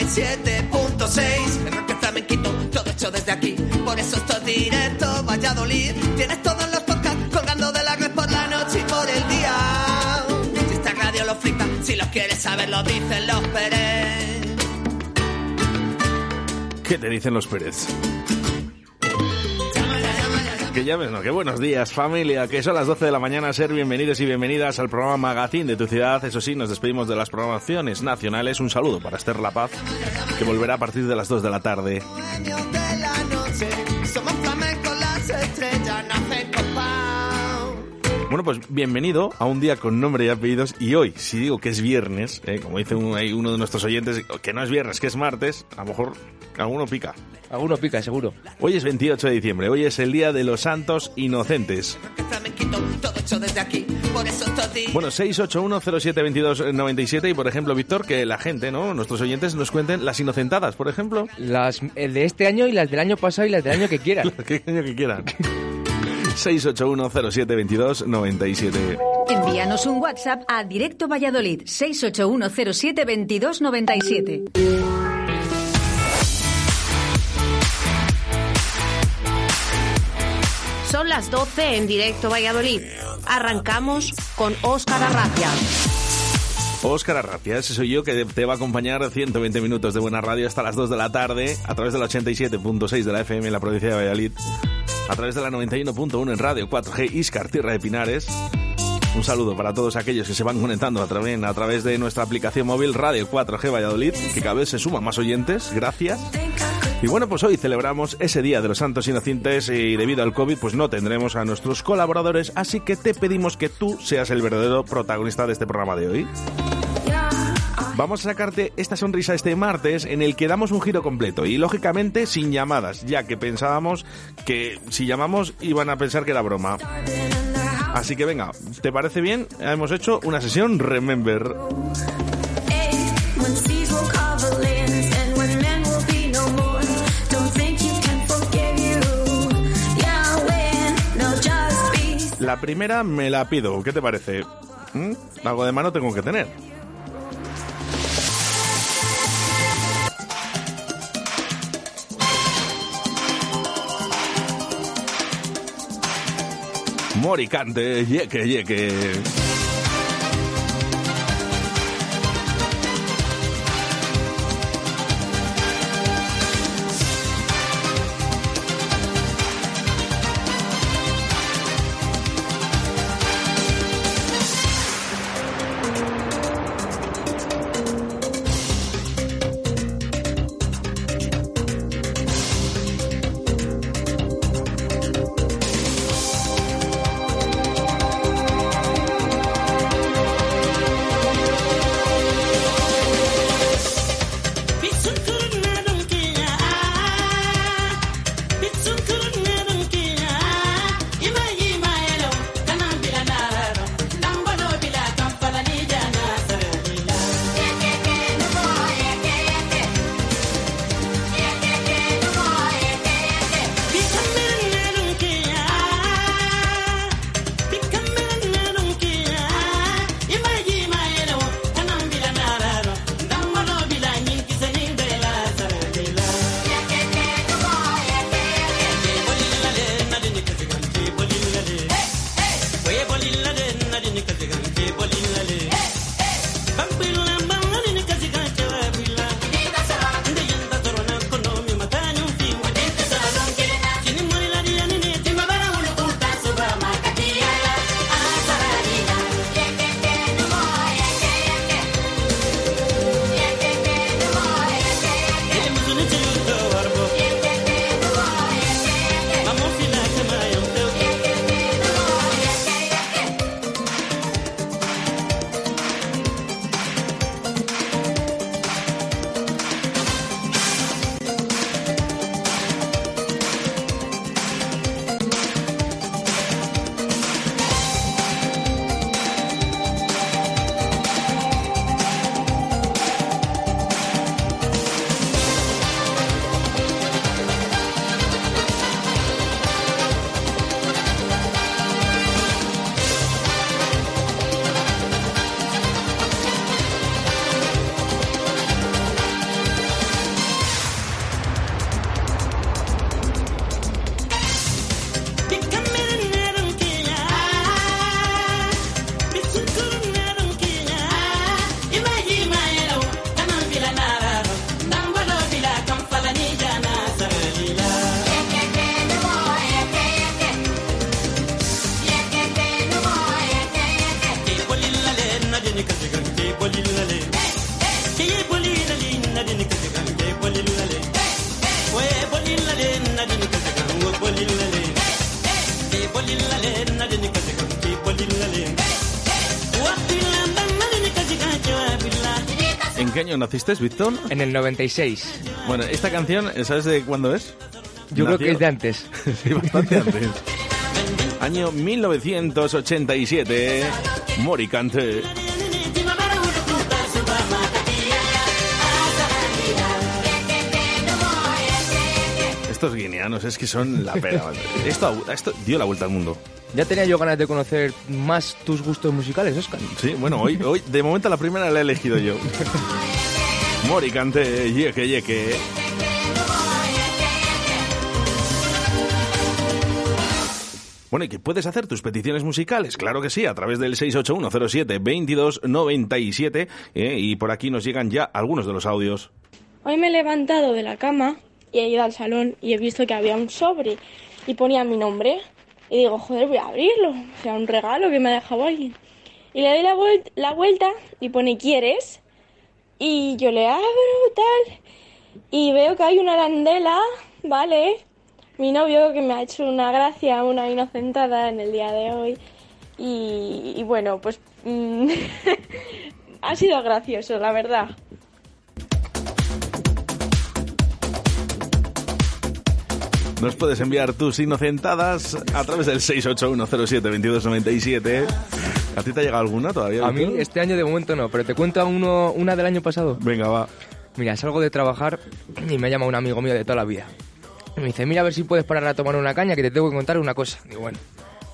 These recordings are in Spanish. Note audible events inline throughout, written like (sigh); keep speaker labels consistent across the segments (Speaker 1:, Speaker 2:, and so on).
Speaker 1: 97.6. El rock que flamenquito, todo hecho desde aquí. Por eso esto es directo, Valladolid. Tienes todos los podcasts colgando de la red por la noche y por el día. Si esta radio lo flipa, si los quieres saber, lo dicen los Pérez.
Speaker 2: ¿Qué te dicen los Pérez? Que llames, no, que buenos días familia, que son las 12 de la mañana, ser bienvenidos y bienvenidas al programa Magazine de tu ciudad. Eso sí, nos despedimos de las programaciones nacionales. Un saludo para Esther La Paz, que volverá a partir de las 2 de la tarde. Bueno, pues bienvenido a un día con nombre y apellidos. Y hoy, si digo que es viernes, eh, como dice uno de nuestros oyentes, que no es viernes, que es martes, a lo mejor alguno pica.
Speaker 3: Alguno pica, seguro.
Speaker 2: Hoy es 28 de diciembre, hoy es el Día de los Santos Inocentes. Bueno, 681072297 y por ejemplo, Víctor, que la gente, ¿no? Nuestros oyentes nos cuenten las inocentadas, por ejemplo.
Speaker 3: Las eh, de este año y las del año pasado y las del año que quieran. (laughs)
Speaker 2: ¿Qué coño que quieran? 681072297.
Speaker 4: Envíanos un WhatsApp a Directo Valladolid 681072297.
Speaker 5: Son las 12 en directo Valladolid. Arrancamos con Óscar Arracia.
Speaker 2: Óscar Arratia, ese soy yo que te va a acompañar 120 minutos de buena radio hasta las 2 de la tarde a través del 87.6 de la FM en la provincia de Valladolid, a través de la 91.1 en Radio 4G Iscar, Tierra de Pinares. Un saludo para todos aquellos que se van conectando a través, a través de nuestra aplicación móvil Radio 4G Valladolid, que cada vez se suman más oyentes, gracias. Y bueno, pues hoy celebramos ese Día de los Santos Inocentes y debido al COVID pues no tendremos a nuestros colaboradores, así que te pedimos que tú seas el verdadero protagonista de este programa de hoy. Vamos a sacarte esta sonrisa este martes en el que damos un giro completo y lógicamente sin llamadas, ya que pensábamos que si llamamos iban a pensar que era broma. Así que venga, ¿te parece bien? Hemos hecho una sesión Remember. La primera me la pido, ¿qué te parece? ¿Mm? Algo de mano tengo que tener. Moricante, yeque, yeque. Año naciste, Víctor?
Speaker 3: En el 96.
Speaker 2: Bueno, esta canción, ¿sabes de cuándo es?
Speaker 3: Yo creo que
Speaker 2: Nació-
Speaker 3: es de antes. (laughs)
Speaker 2: sí, bastante antes. Año 1987. Moricante. Estos guineanos es que son la pera. Esto, esto dio la vuelta al mundo.
Speaker 3: Ya tenía yo ganas de conocer más tus gustos musicales, Oscar.
Speaker 2: Sí, bueno, hoy, hoy de momento la primera la he elegido yo. (laughs) Moricante, yeque, yeque. Bueno, ¿y que puedes hacer tus peticiones musicales? Claro que sí, a través del 681072297 ¿eh? y por aquí nos llegan ya algunos de los audios.
Speaker 6: Hoy me he levantado de la cama y he ido al salón y he visto que había un sobre y ponía mi nombre. Y digo, joder, voy a abrirlo. O sea, un regalo que me ha dejado alguien. Y le doy la, vuel- la vuelta y pone, ¿quieres? Y yo le abro, tal. Y veo que hay una arandela, ¿vale? Mi novio que me ha hecho una gracia, una inocentada en el día de hoy. Y, bueno, pues mm, (laughs) ha sido gracioso, la verdad.
Speaker 2: Nos puedes enviar tus inocentadas a través del 681072297. ¿A ti te ha llegado alguna todavía?
Speaker 3: A mí este año de momento no, pero te cuento uno, una del año pasado.
Speaker 2: Venga, va.
Speaker 3: Mira, salgo de trabajar y me llama un amigo mío de toda la vida. Y me dice, mira a ver si puedes parar a tomar una caña que te tengo que contar una cosa. Digo, bueno,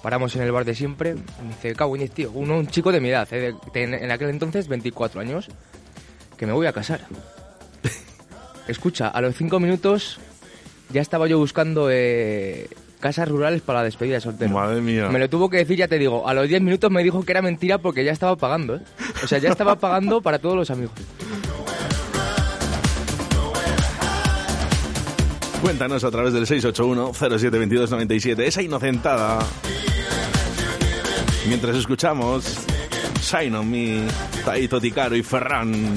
Speaker 3: paramos en el bar de siempre. Y me dice, diez, tío, uno, un chico de mi edad, eh, de- de- en aquel entonces 24 años, que me voy a casar. (laughs) Escucha, a los cinco minutos ya estaba yo buscando eh, casas rurales para la despedida de soltero.
Speaker 2: Madre mía.
Speaker 3: Me lo tuvo que decir, ya te digo, a los 10 minutos me dijo que era mentira porque ya estaba pagando, ¿eh? O sea, ya estaba pagando para todos los amigos.
Speaker 2: Cuéntanos a través del 681-072297. Esa inocentada. Mientras escuchamos Shine on Me, Taito Ticaro y Ferran.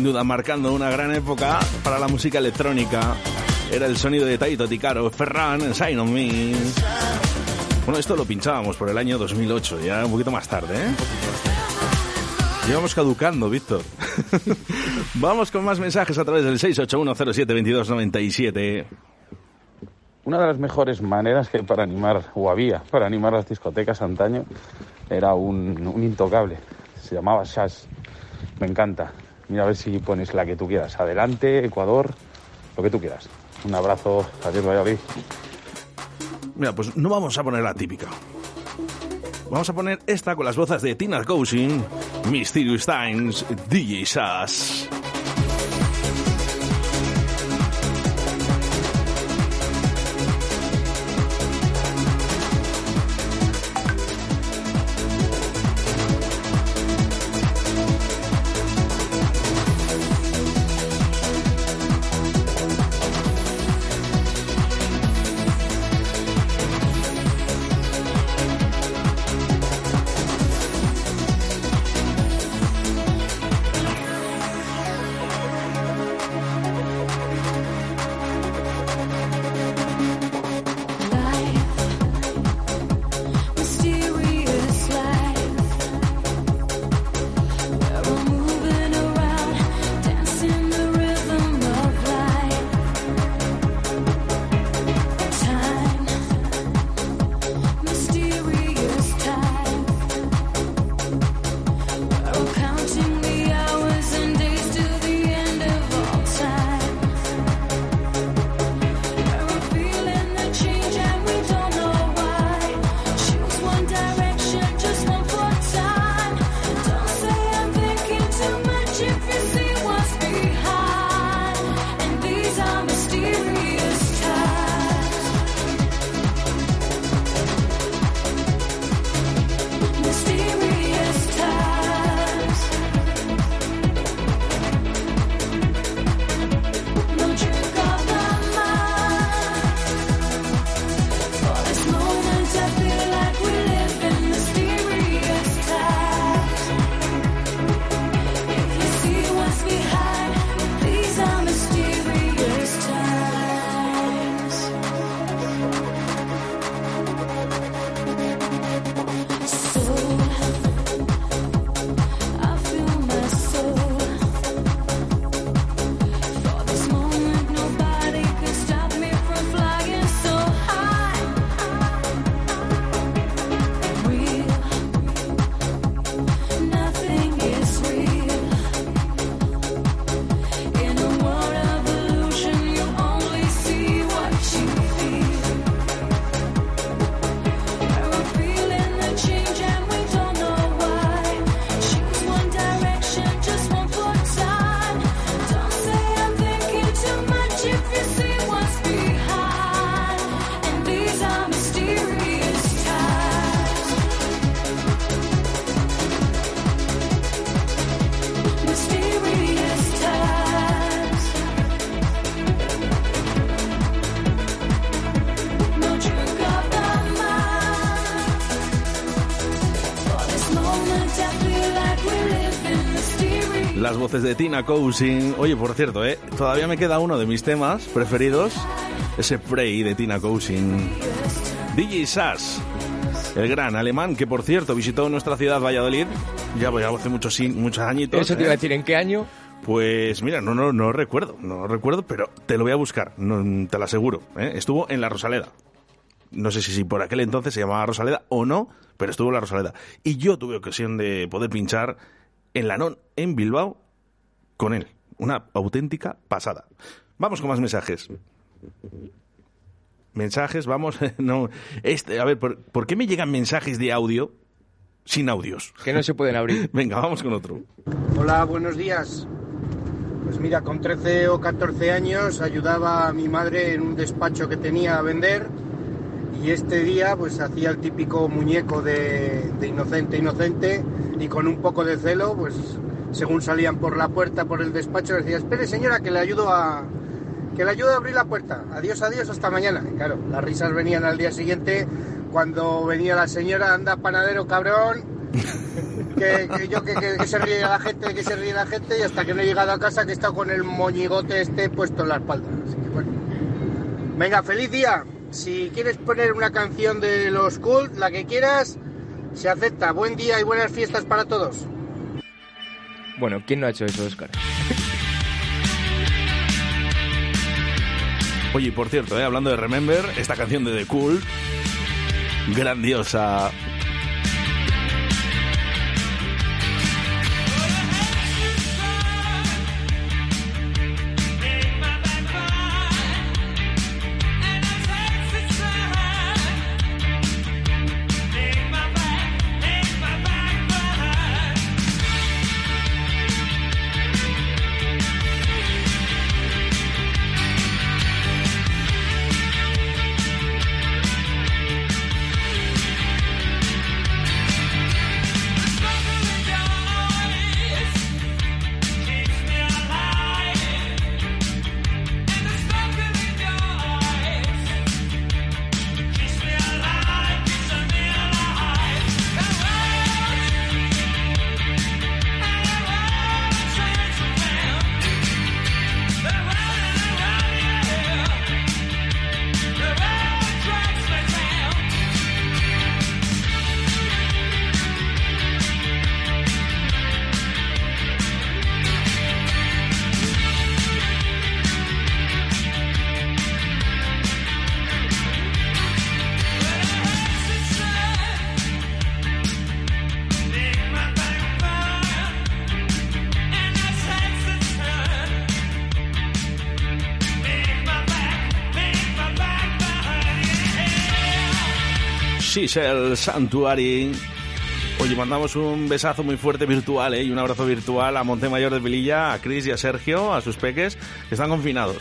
Speaker 2: Sin duda marcando una gran época para la música electrónica. Era el sonido de Taito Ticaro, Ferran, Shine on Me. Bueno, esto lo pinchábamos por el año 2008, ya un poquito más tarde, ¿eh? Llevamos caducando, Víctor. (laughs) Vamos con más mensajes a través del 681072297.
Speaker 7: Una de las mejores maneras que para animar, o había, para animar las discotecas antaño, era un, un intocable. Se llamaba Shash. Me encanta. Mira a ver si pones la que tú quieras. Adelante, Ecuador, lo que tú quieras. Un abrazo. Adiós, Valladolid.
Speaker 8: Mira, pues no vamos a poner la típica. Vamos a poner esta con las voces de Tina Cousin, Mysterious Times, DJ Sass. Voces de Tina Cousin. Oye, por cierto, ¿eh? todavía me queda uno de mis temas preferidos. Ese Prey de Tina Cousin. DJ Sass, el gran alemán que, por cierto, visitó nuestra ciudad Valladolid. Ya voy hace muchos, muchos añitos.
Speaker 3: Eso te iba a
Speaker 8: ¿eh?
Speaker 3: decir, ¿en qué año?
Speaker 8: Pues mira, no, no, no recuerdo, no recuerdo, pero te lo voy a buscar, no, te lo aseguro. ¿eh? Estuvo en la Rosaleda. No sé si, si por aquel entonces se llamaba Rosaleda o no, pero estuvo en la Rosaleda. Y yo tuve ocasión de poder pinchar en la NON en Bilbao con él. Una auténtica pasada. Vamos con más mensajes. Mensajes, vamos. (laughs) no, este, a ver, ¿por, por qué me llegan mensajes de audio sin audios?
Speaker 3: Que no se pueden abrir. (laughs)
Speaker 8: Venga, vamos con otro.
Speaker 9: Hola, buenos días. Pues mira, con 13 o 14 años ayudaba a mi madre en un despacho que tenía a vender y este día pues hacía el típico muñeco de, de inocente, inocente y con un poco de celo, pues según salían por la puerta, por el despacho, decía, espere señora, que le ayudo a, que le ayudo a abrir la puerta. Adiós, adiós, hasta mañana. Y claro, las risas venían al día siguiente cuando venía la señora, anda panadero cabrón, (laughs) que, que yo que- que se ríe la gente, que se ríe la gente y hasta que no he llegado a casa que he estado con el moñigote este puesto en la espalda. Así que bueno. Venga, feliz día. Si quieres poner una canción de los Cult, la que quieras, se acepta. Buen día y buenas fiestas para todos.
Speaker 3: Bueno, ¿quién no ha hecho eso, Oscar? (laughs)
Speaker 8: Oye, y por cierto, ¿eh? hablando de Remember, esta canción de The Cool, grandiosa.
Speaker 2: Shishel Sanctuary. Oye, mandamos un besazo muy fuerte virtual ¿eh? y un abrazo virtual a Montemayor de Vililla, a Cris y a Sergio, a sus peques, que están confinados.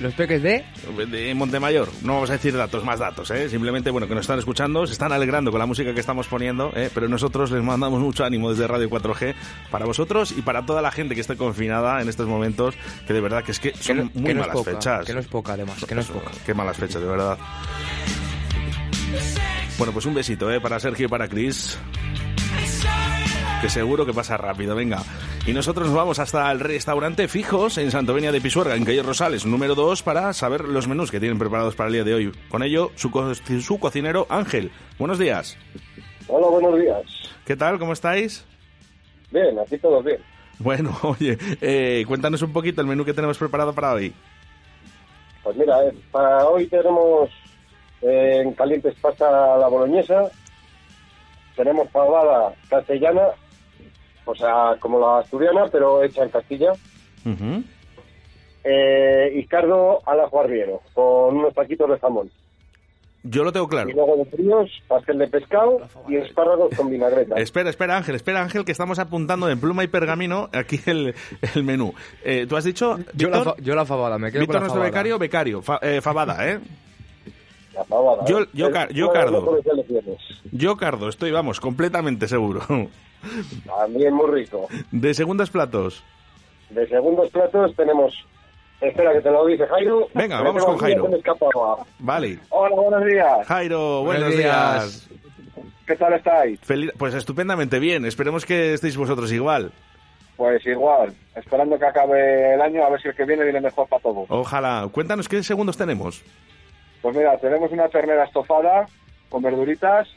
Speaker 3: ¿Los peques de?
Speaker 2: De Montemayor, no vamos a decir datos, más datos, ¿eh? simplemente bueno que nos están escuchando, se están alegrando con la música que estamos poniendo, ¿eh? pero nosotros les mandamos mucho ánimo desde Radio 4G para vosotros y para toda la gente que esté confinada en estos momentos, que de verdad que es que son
Speaker 3: no-
Speaker 2: muy
Speaker 3: que no es
Speaker 2: malas
Speaker 3: poca,
Speaker 2: fechas.
Speaker 3: que no es poca, además, que no es poca.
Speaker 2: Qué malas fechas, de verdad. Bueno, pues un besito ¿eh? para Sergio y para Chris. Que seguro que pasa rápido, venga. Y nosotros nos vamos hasta el restaurante Fijos en Santovenia de Pisuerga, en calle Rosales, número 2, para saber los menús que tienen preparados para el día de hoy. Con ello, su, co- su cocinero Ángel. Buenos días.
Speaker 10: Hola, buenos días.
Speaker 2: ¿Qué tal? ¿Cómo estáis?
Speaker 10: Bien, aquí todo bien.
Speaker 2: Bueno, (laughs) oye, eh, cuéntanos un poquito el menú que tenemos preparado para hoy.
Speaker 10: Pues mira, eh, para hoy tenemos en calientes pasta la boloñesa, tenemos pavada castellana, o sea, como la asturiana, pero hecha en Castilla,
Speaker 2: Ujú.
Speaker 10: eh, y cardo al ajo arriero, con unos taquitos de jamón.
Speaker 2: Yo lo tengo claro.
Speaker 10: Y luego de fríos, pastel de pescado y espárragos con vinagreta.
Speaker 2: Espera, espera, Ángel, espera, Ángel, que estamos apuntando en pluma y pergamino aquí el, el menú. Eh, Tú has dicho...
Speaker 3: Yo la, fa- yo la fabada, me quedo
Speaker 2: Víctor,
Speaker 3: con la
Speaker 2: nuestro
Speaker 3: fabada.
Speaker 2: becario, becario. Fa- eh, fabada, ¿eh?
Speaker 10: La pavada.
Speaker 2: Yo- yo car- yo cardo. Yo, Cardo, estoy, vamos, completamente seguro.
Speaker 10: También muy rico.
Speaker 2: De segundos platos.
Speaker 10: De segundos platos tenemos... Espera, que te lo dice Jairo.
Speaker 2: Venga,
Speaker 10: Que
Speaker 2: vamos con Jairo. Vale.
Speaker 10: Hola, buenos días.
Speaker 2: Jairo, buenos,
Speaker 3: Buenos
Speaker 2: días.
Speaker 3: días.
Speaker 10: ¿Qué tal estáis?
Speaker 2: Feliz- Pues estupendamente bien. Esperemos que estéis vosotros igual.
Speaker 10: Pues igual, esperando que acabe el año, a ver si el que viene viene mejor para todos.
Speaker 2: Ojalá. Cuéntanos qué segundos tenemos.
Speaker 10: Pues mira, tenemos una ternera estofada con verduritas,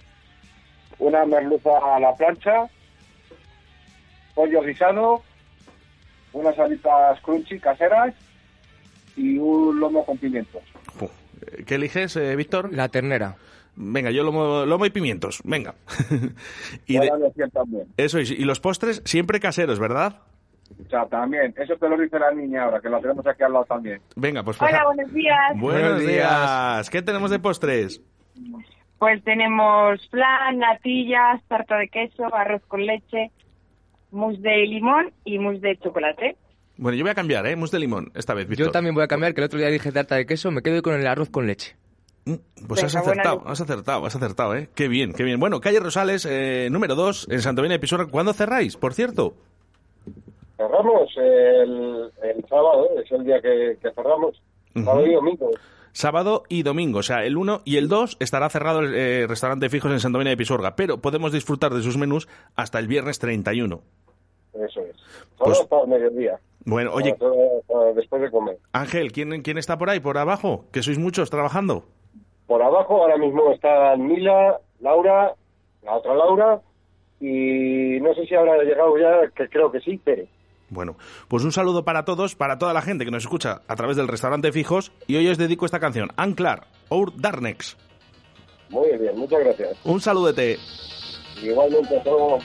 Speaker 10: una merluza a la plancha, pollo guisado, unas alitas crunchy caseras y un lomo con pimientos.
Speaker 2: ¿Qué eliges, eh, Víctor?
Speaker 3: La ternera.
Speaker 2: Venga, yo lomo, lomo y pimientos. Venga. (laughs) y de- eso, y, y los postres siempre caseros, ¿verdad?
Speaker 10: O sea, también, eso te lo dice la niña ahora, que la tenemos aquí al lado también.
Speaker 2: Venga, pues...
Speaker 11: Hola, buenos días.
Speaker 2: Buenos días. ¿Qué tenemos de postres?
Speaker 11: Pues tenemos flan, natillas, tarta de queso, arroz con leche, mousse de limón y mousse de chocolate.
Speaker 2: Bueno, yo voy a cambiar, ¿eh? Mousse de limón, esta vez, Víctor.
Speaker 3: Yo también voy a cambiar, que el otro día dije tarta de queso, me quedo con el arroz con leche.
Speaker 2: Mm, Pues has acertado, has acertado, has acertado, ¿eh? Qué bien, qué bien. Bueno, calle Rosales, eh, número 2, en Santovenia de Pisuerga. ¿Cuándo cerráis, por cierto?
Speaker 10: Cerramos el, el sábado, es el día que, que cerramos, sábado y domingo.
Speaker 2: Sábado y domingo, o sea, el 1 y el 2 estará cerrado el eh, restaurante Fijos en Santovenia de Pisuerga, pero podemos disfrutar de sus menús hasta el viernes 31.
Speaker 10: Eso es. Solo
Speaker 2: Pues-
Speaker 10: mediodía.
Speaker 2: Bueno, oye,
Speaker 10: Para- para después de comer.
Speaker 2: Ángel, ¿quién, ¿quién está por ahí, por abajo? Que sois muchos trabajando.
Speaker 10: Por abajo ahora mismo están Mila, Laura, la otra Laura, y no sé si habrá llegado ya, que creo que sí, Pere.
Speaker 2: Bueno, pues un saludo para todos, para toda la gente que nos escucha a través del restaurante Fijos, y hoy os dedico esta canción, Anclar, Our Darnex.
Speaker 10: Muy bien, muchas gracias.
Speaker 2: Un saludete.
Speaker 10: Igualmente a todos.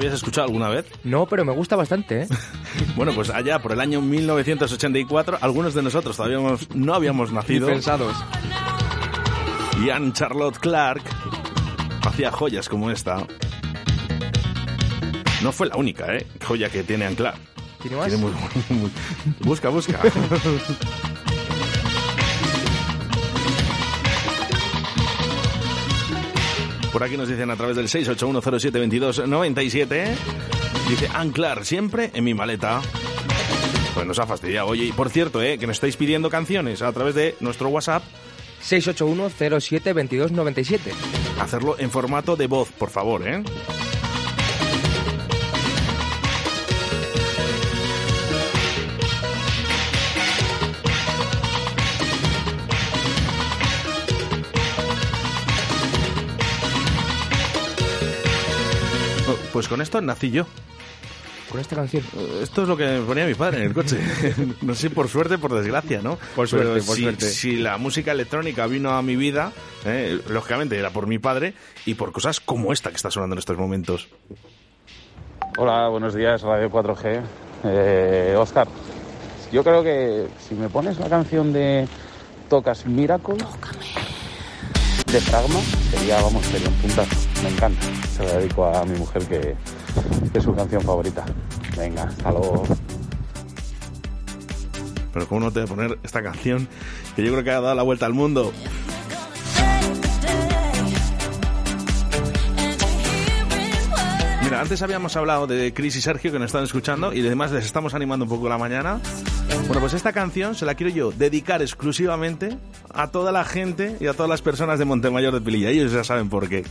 Speaker 2: Habías escuchado alguna vez?
Speaker 3: No, pero me gusta bastante, ¿eh? (laughs)
Speaker 2: Bueno, pues allá por el año 1984, algunos de nosotros todavía hemos- no habíamos nacido.
Speaker 3: Ni pensados.
Speaker 2: Y Anne Charlotte Clark hacía joyas como esta. No fue la única, ¿eh? Joya que tiene Anne Clark.
Speaker 3: ¿Tiene más?
Speaker 2: Tiene muy- muy- busca, busca. (laughs) Por aquí nos dicen a través del 681072297. Dice Anclar, siempre en mi maleta. Pues nos ha fastidiado. Oye, y por cierto, ¿eh? que nos estáis pidiendo canciones a través de nuestro WhatsApp.
Speaker 3: 681-07-2297.
Speaker 2: Hacerlo en formato de voz, por favor, ¿eh? Pues con esto nací yo.
Speaker 3: Con esta canción.
Speaker 2: Esto es lo que me ponía mi padre en el coche. (laughs) no sé, por suerte, por desgracia, ¿no?
Speaker 3: Por suerte,
Speaker 2: Pero
Speaker 3: por
Speaker 2: si,
Speaker 3: suerte.
Speaker 2: Si la música electrónica vino a mi vida, eh, lógicamente era por mi padre y por cosas como esta que está sonando en estos momentos.
Speaker 7: Hola, buenos días, Radio 4G. Eh, Oscar, yo creo que si me pones la canción de Tocas Miracle de Fragma, sería, vamos, sería un puntazo. Me encanta. Se la dedico a mi mujer que, que es su canción favorita. Venga, hasta luego.
Speaker 2: Pero cómo no te voy a poner esta canción que yo creo que ha dado la vuelta al mundo. Mira, antes habíamos hablado de Chris y Sergio que nos están escuchando y además les estamos animando un poco la mañana. Bueno, pues esta canción se la quiero yo dedicar exclusivamente a toda la gente y a todas las personas de Montemayor de Pililla. Ellos ya saben por qué.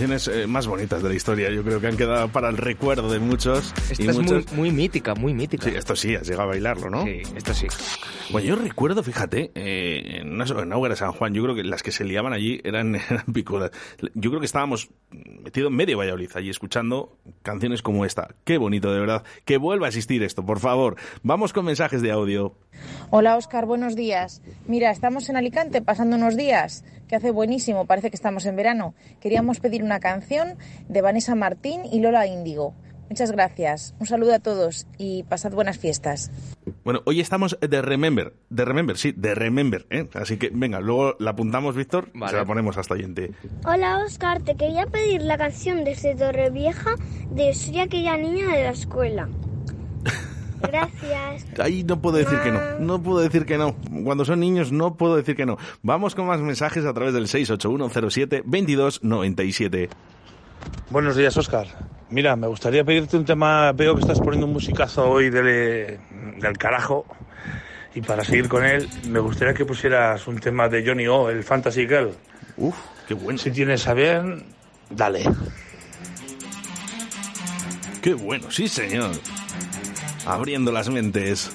Speaker 12: Eh, más bonitas de la historia. Yo creo que han quedado para el recuerdo de muchos.
Speaker 3: Esta
Speaker 12: y
Speaker 3: es muy,
Speaker 12: muchos-
Speaker 3: muy mítica, muy mítica.
Speaker 12: Sí, esto sí, has llegado a bailarlo, ¿no?
Speaker 3: Sí, esto sí.
Speaker 12: Bueno, yo recuerdo, fíjate, eh, en, de San Juan, yo creo que las que se liaban allí eran, (laughs) eran picudas. Yo creo que estábamos metidos en medio Valladolid allí escuchando canciones como esta. Qué bonito, de verdad. Que vuelva a existir esto, por favor. Vamos con mensajes de audio.
Speaker 13: Hola Oscar, buenos días. Mira, estamos en Alicante pasando unos días que hace buenísimo, parece que estamos en verano. Queríamos pedir una canción de Vanessa Martín y Lola Índigo. Muchas gracias. Un saludo a todos y pasad buenas fiestas.
Speaker 12: Bueno, hoy estamos de Remember. De Remember, sí, de Remember. ¿eh? Así que, venga, luego la apuntamos, Víctor, y se la ponemos hasta oyente.
Speaker 14: Hola Oscar, te quería pedir la canción desde Torrevieja de Soy aquella niña de la escuela. (laughs) Gracias.
Speaker 12: Ahí no puedo decir que no, no puedo decir que no. Cuando son niños no puedo decir que no. Vamos con más mensajes a través del 68107-2297.
Speaker 15: Buenos días, Oscar. Mira, me gustaría pedirte un tema. Veo que estás poniendo un musicazo hoy del, del carajo. Y para seguir con él, me gustaría que pusieras un tema de Johnny O, el Fantasy Girl.
Speaker 12: Uf, qué bueno.
Speaker 15: Si tienes a bien, dale.
Speaker 12: Qué bueno, sí señor. Abriendo las mentes.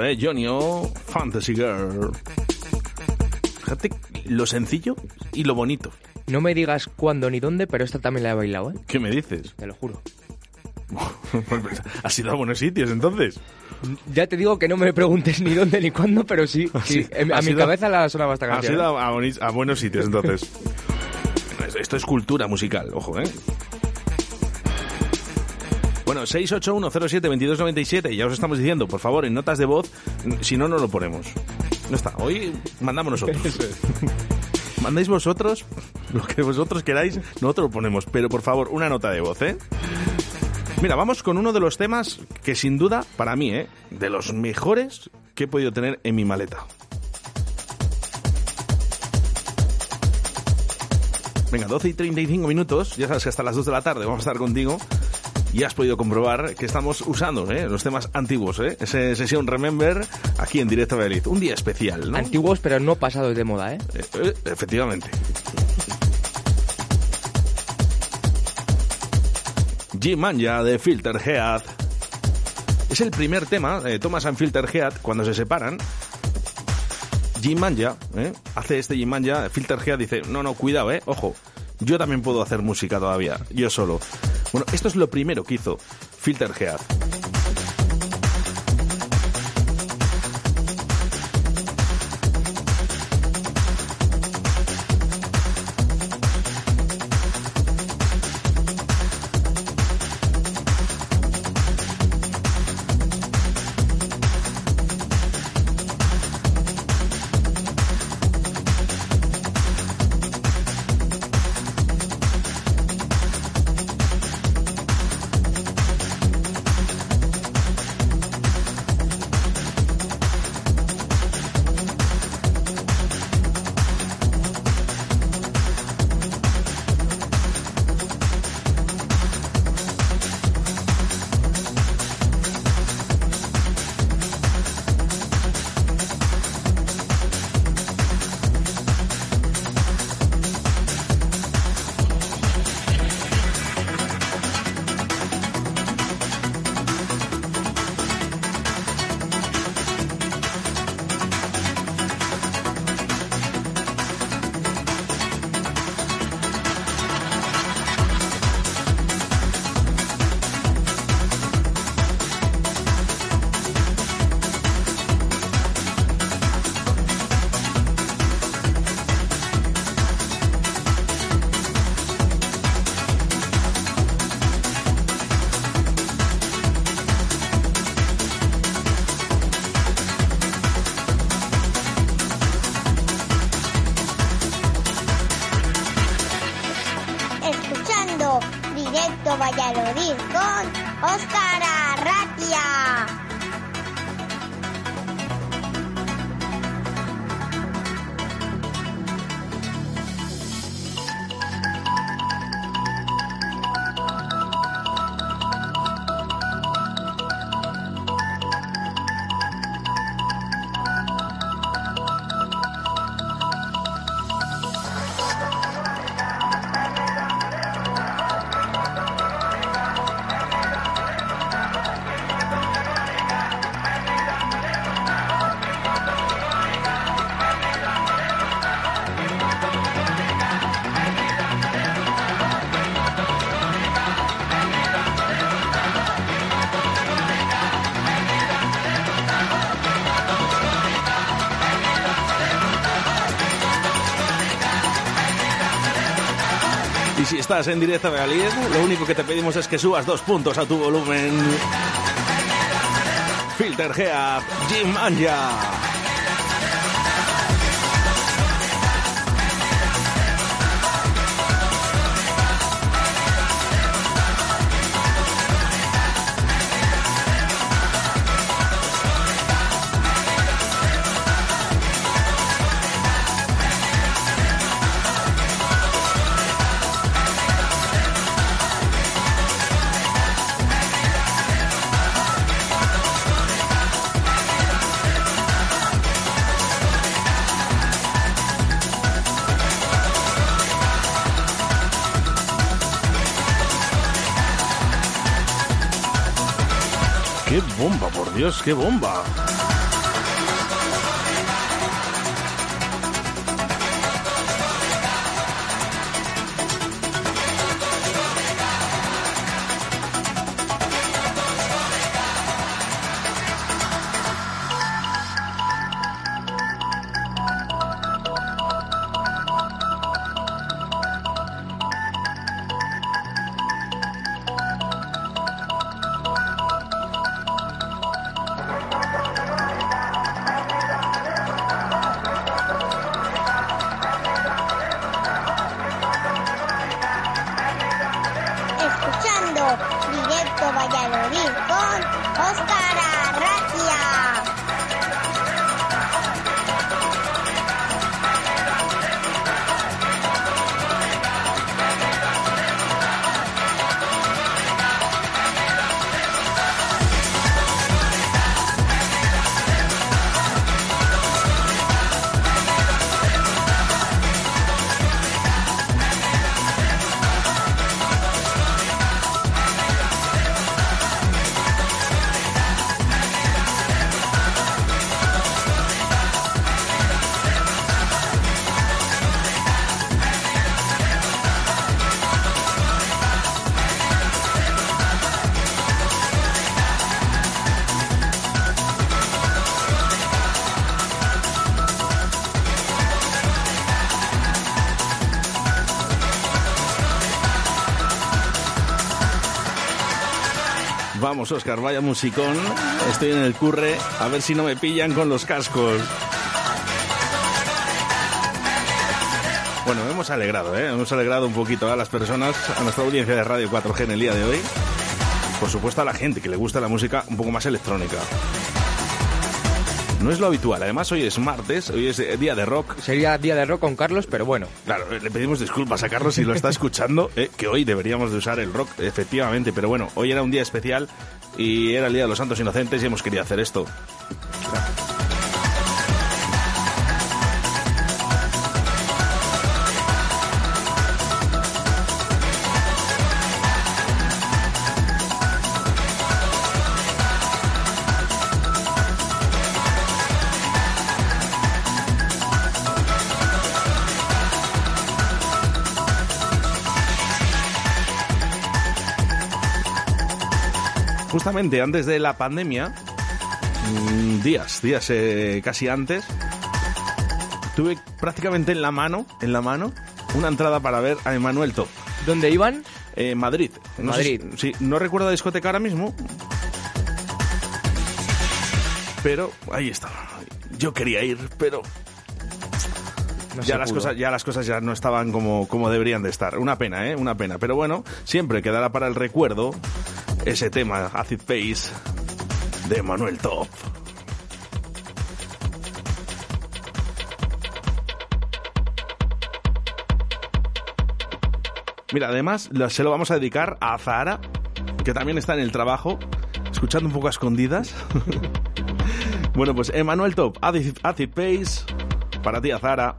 Speaker 12: ¿Eh? Johnny O, Fantasy Girl. Fíjate
Speaker 2: lo sencillo y lo bonito.
Speaker 3: No me digas cuándo ni dónde, pero esta también la he bailado, ¿eh?
Speaker 2: ¿Qué me dices?
Speaker 3: Te lo juro. (laughs)
Speaker 2: Has ido a buenos sitios entonces.
Speaker 3: Ya te digo que no me preguntes ni dónde ni cuándo, pero sí. sí. En- A
Speaker 2: Has
Speaker 3: mi cabeza la sonaba esta
Speaker 2: Has
Speaker 3: canción.
Speaker 2: ido
Speaker 3: ¿eh?
Speaker 2: a, a buenos sitios entonces. (laughs) Esto es cultura musical, ojo, ¿eh? Bueno, 681072297, ya os estamos diciendo, por favor, en notas de voz, si no, no lo ponemos. No está, hoy mandamos nosotros. Mandáis vosotros lo que vosotros queráis, nosotros lo ponemos, pero por favor, una nota de voz, ¿eh? Mira, vamos con uno de los temas que sin duda, para mí, ¿eh? De los mejores que he podido tener en mi maleta. Venga, 12 y 35 minutos, ya sabes que hasta las 2 de la tarde vamos a estar contigo y has podido comprobar que estamos usando ¿eh? los temas antiguos, ¿eh? Esa sesión Remember aquí en Directo Valladolid. Un día especial, ¿no?
Speaker 3: Antiguos, pero no pasados de moda, ¿eh?
Speaker 2: Eh, eh, efectivamente. G-Manja de Filter Head. Es el primer tema, eh, Thomas and Filter Head, cuando se separan. G-Manja eh, hace este G-Manja, Filter Head dice, no, no, cuidado, eh, ojo, yo también puedo hacer música todavía, yo solo. Bueno, esto es lo primero que hizo Filter Head. En directo Valladolid, lo único que te pedimos es que subas dos puntos a tu volumen. Filter Head, Jim Manja. Qué bomba! Vamos, Oscar, vaya musicón. Estoy en el curre, a ver si no me pillan con los cascos. Bueno, hemos alegrado, ¿eh? Hemos alegrado un poquito a las personas, a nuestra audiencia de Radio 4G en el día de hoy. Por supuesto a la gente que le gusta la música un poco más electrónica. No es lo habitual, además hoy es martes, hoy es eh, día de rock.
Speaker 3: Sería día de rock con Carlos, pero bueno.
Speaker 2: Claro, le pedimos disculpas a Carlos si lo está escuchando, eh, que hoy deberíamos de usar el rock, efectivamente, pero bueno, hoy era un día especial y era el Día de los Santos Inocentes y hemos querido hacer esto. Justamente antes de la pandemia, mm, días, días eh, casi antes, tuve prácticamente en la mano, en la mano, una entrada para ver a Emanuel Top.
Speaker 3: ¿Dónde iban?
Speaker 2: Eh, Madrid. No
Speaker 3: Madrid.
Speaker 2: si- sí, no recuerdo la discoteca ahora mismo. Pero ahí estaba. Yo quería ir, pero
Speaker 3: No
Speaker 2: ya las
Speaker 3: pudo.
Speaker 2: cosas ya las cosas ya no estaban como como deberían de estar. Una pena, ¿eh? Una pena. Pero bueno, siempre quedará para el recuerdo ese tema Acid Face de Manuel Top. Mira, además se lo vamos a dedicar a Zahara, que también está en el trabajo, escuchando un poco a escondidas. (laughs) bueno, pues Emanuel Top, Acid, Acid Face, para ti, Zahara.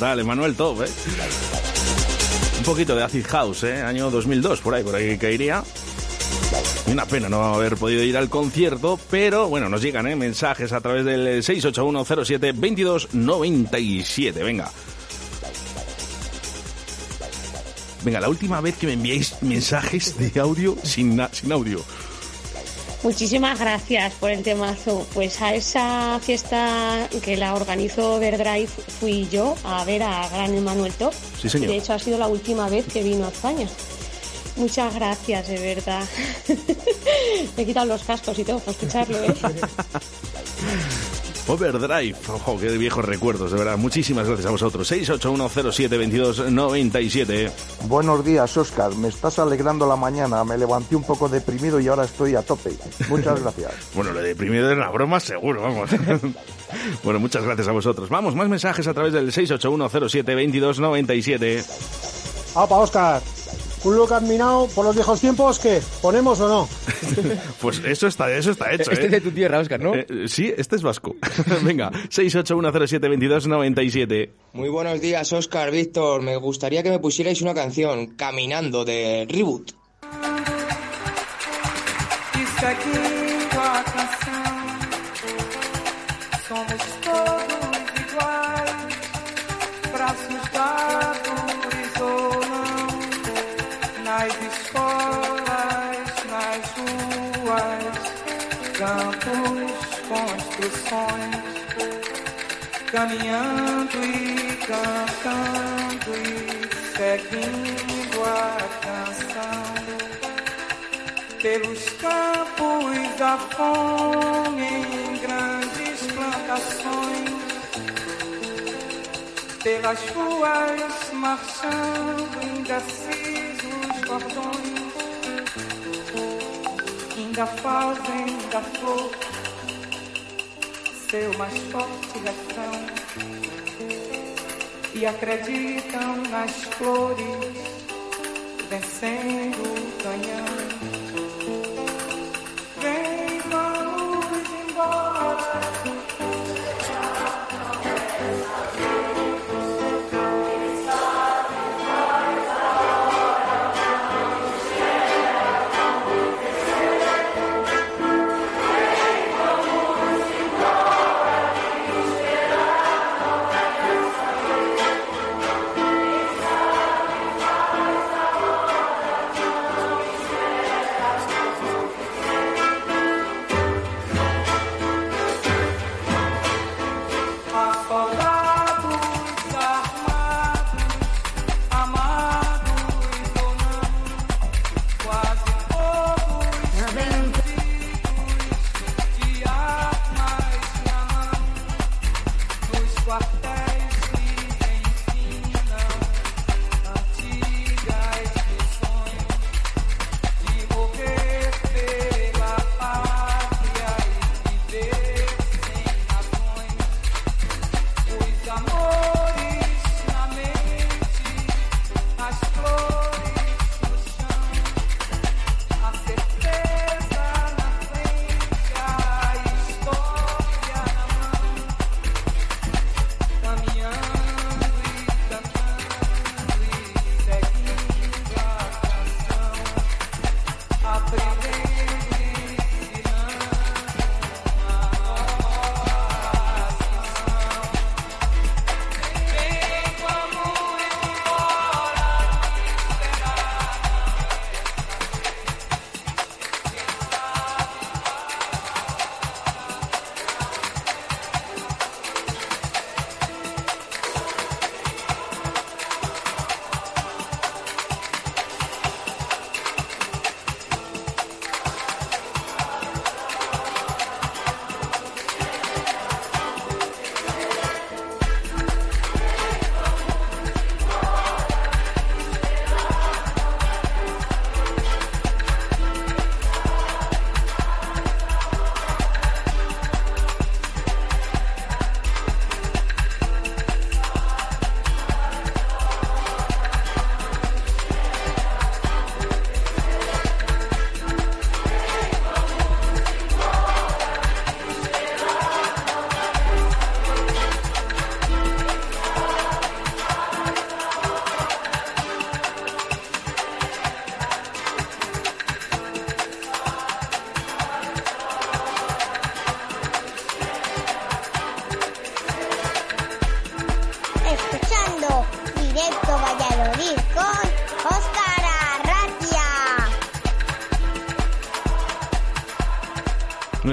Speaker 2: Brutal. Emanuel Top, ¿eh? Un poquito de Acid House, ¿eh? Año 2002, por ahí, por ahí caería. Una pena no haber podido ir al concierto, pero bueno, nos llegan ¿eh? mensajes a través del 681072297. Venga. Venga, la última vez que me enviáis mensajes de audio sin audio.
Speaker 16: Muchísimas gracias por el temazo. Pues a esa fiesta que la organizó Overdrive fui yo a ver a Gran Emanuel Top.
Speaker 2: Sí, señor.
Speaker 16: De hecho, ha sido la última vez que vino a España. Muchas gracias, de verdad. (laughs) Me he quitado los cascos y todo para escucharlo, ¿eh? (laughs)
Speaker 2: Overdrive, ojo, qué viejos recuerdos, de verdad. Muchísimas gracias a vosotros. 681072297.
Speaker 17: Buenos días, Oscar. Me estás alegrando la mañana. Me levanté un poco deprimido y ahora estoy a tope. Muchas (laughs) gracias.
Speaker 2: Bueno, lo de primero es una broma, seguro, vamos. (laughs) bueno, muchas gracias a vosotros. Vamos, más mensajes a través del 681072297.
Speaker 12: ¡Apa, Oscar! Un look admirado por los viejos tiempos, ¿qué? ¿Ponemos o no? (laughs)
Speaker 2: Pues eso está, eso está hecho,
Speaker 3: Este
Speaker 2: ¿eh?
Speaker 3: es de tu tierra, Oscar, ¿no?
Speaker 2: Eh, sí, este es vasco. (laughs) Venga, 681072297.
Speaker 3: Muy buenos días, Oscar, Víctor. Me gustaría que me pusierais una canción, Caminando, de Reboot.
Speaker 18: Campos, construções, caminhando e cantando e seguindo a canção. Pelos campos da fome em grandes plantações, pelas ruas marchando indecisos cordões, ainda fazem da flor seu mais forte refrão e acreditam nas flores vencendo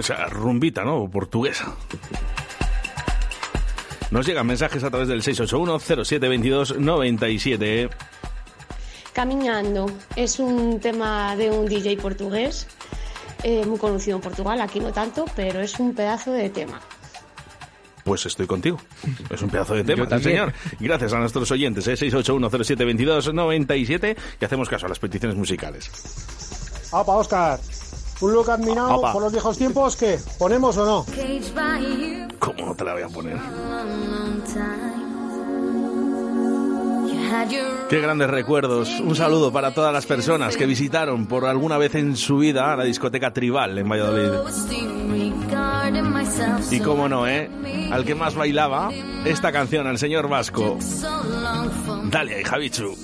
Speaker 8: sea, rumbita, ¿no? Portuguesa. Nos llegan mensajes a través del 681-0722-97.
Speaker 16: Caminhando es un tema de un DJ portugués, eh, muy conocido en Portugal, aquí no tanto, pero es un pedazo de tema.
Speaker 8: Pues estoy contigo. Es un pedazo de tema, señor. Gracias a nuestros oyentes, ¿eh? 681-0722-97, y hacemos caso a las peticiones musicales.
Speaker 12: ¡Apa, Oscar! Un look admirado por los viejos tiempos que ponemos o no.
Speaker 8: ¿Cómo no te la voy a poner? Qué grandes recuerdos. Un saludo para todas las personas que visitaron por alguna vez en su vida la discoteca Tribal en Valladolid. Y cómo no, ¿eh? Al que más bailaba esta canción, al señor Vasco. Dalia y Javichu.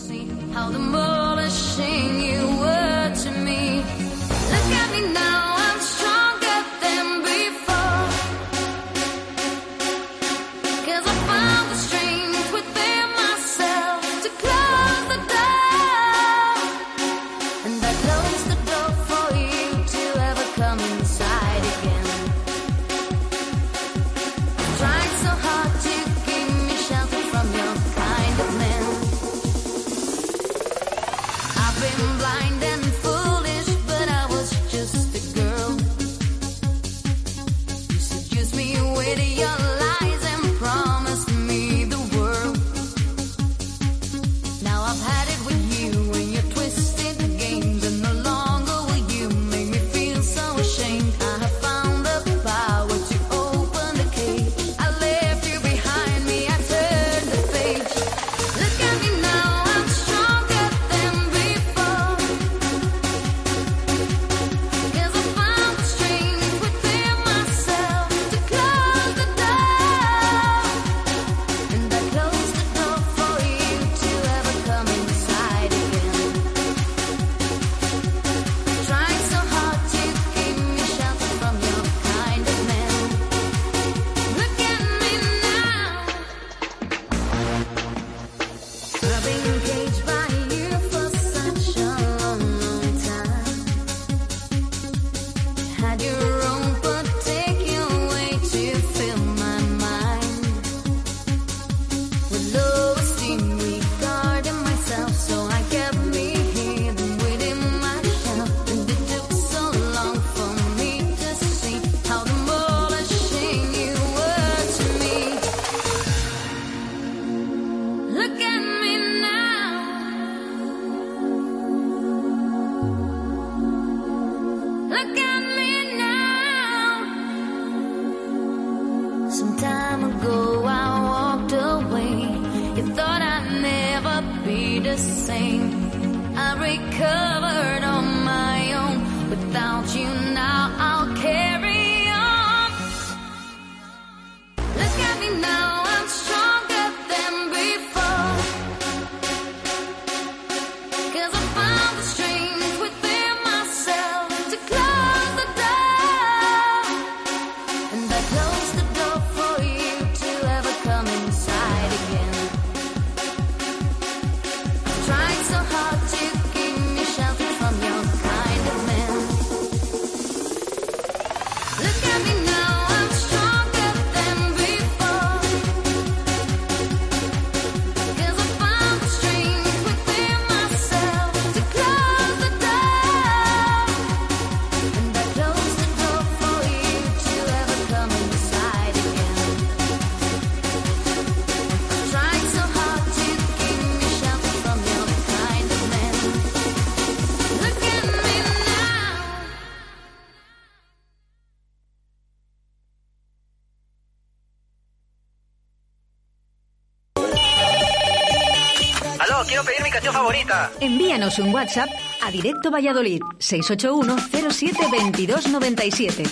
Speaker 4: Envíanos un WhatsApp a Directo Valladolid 681 07 2297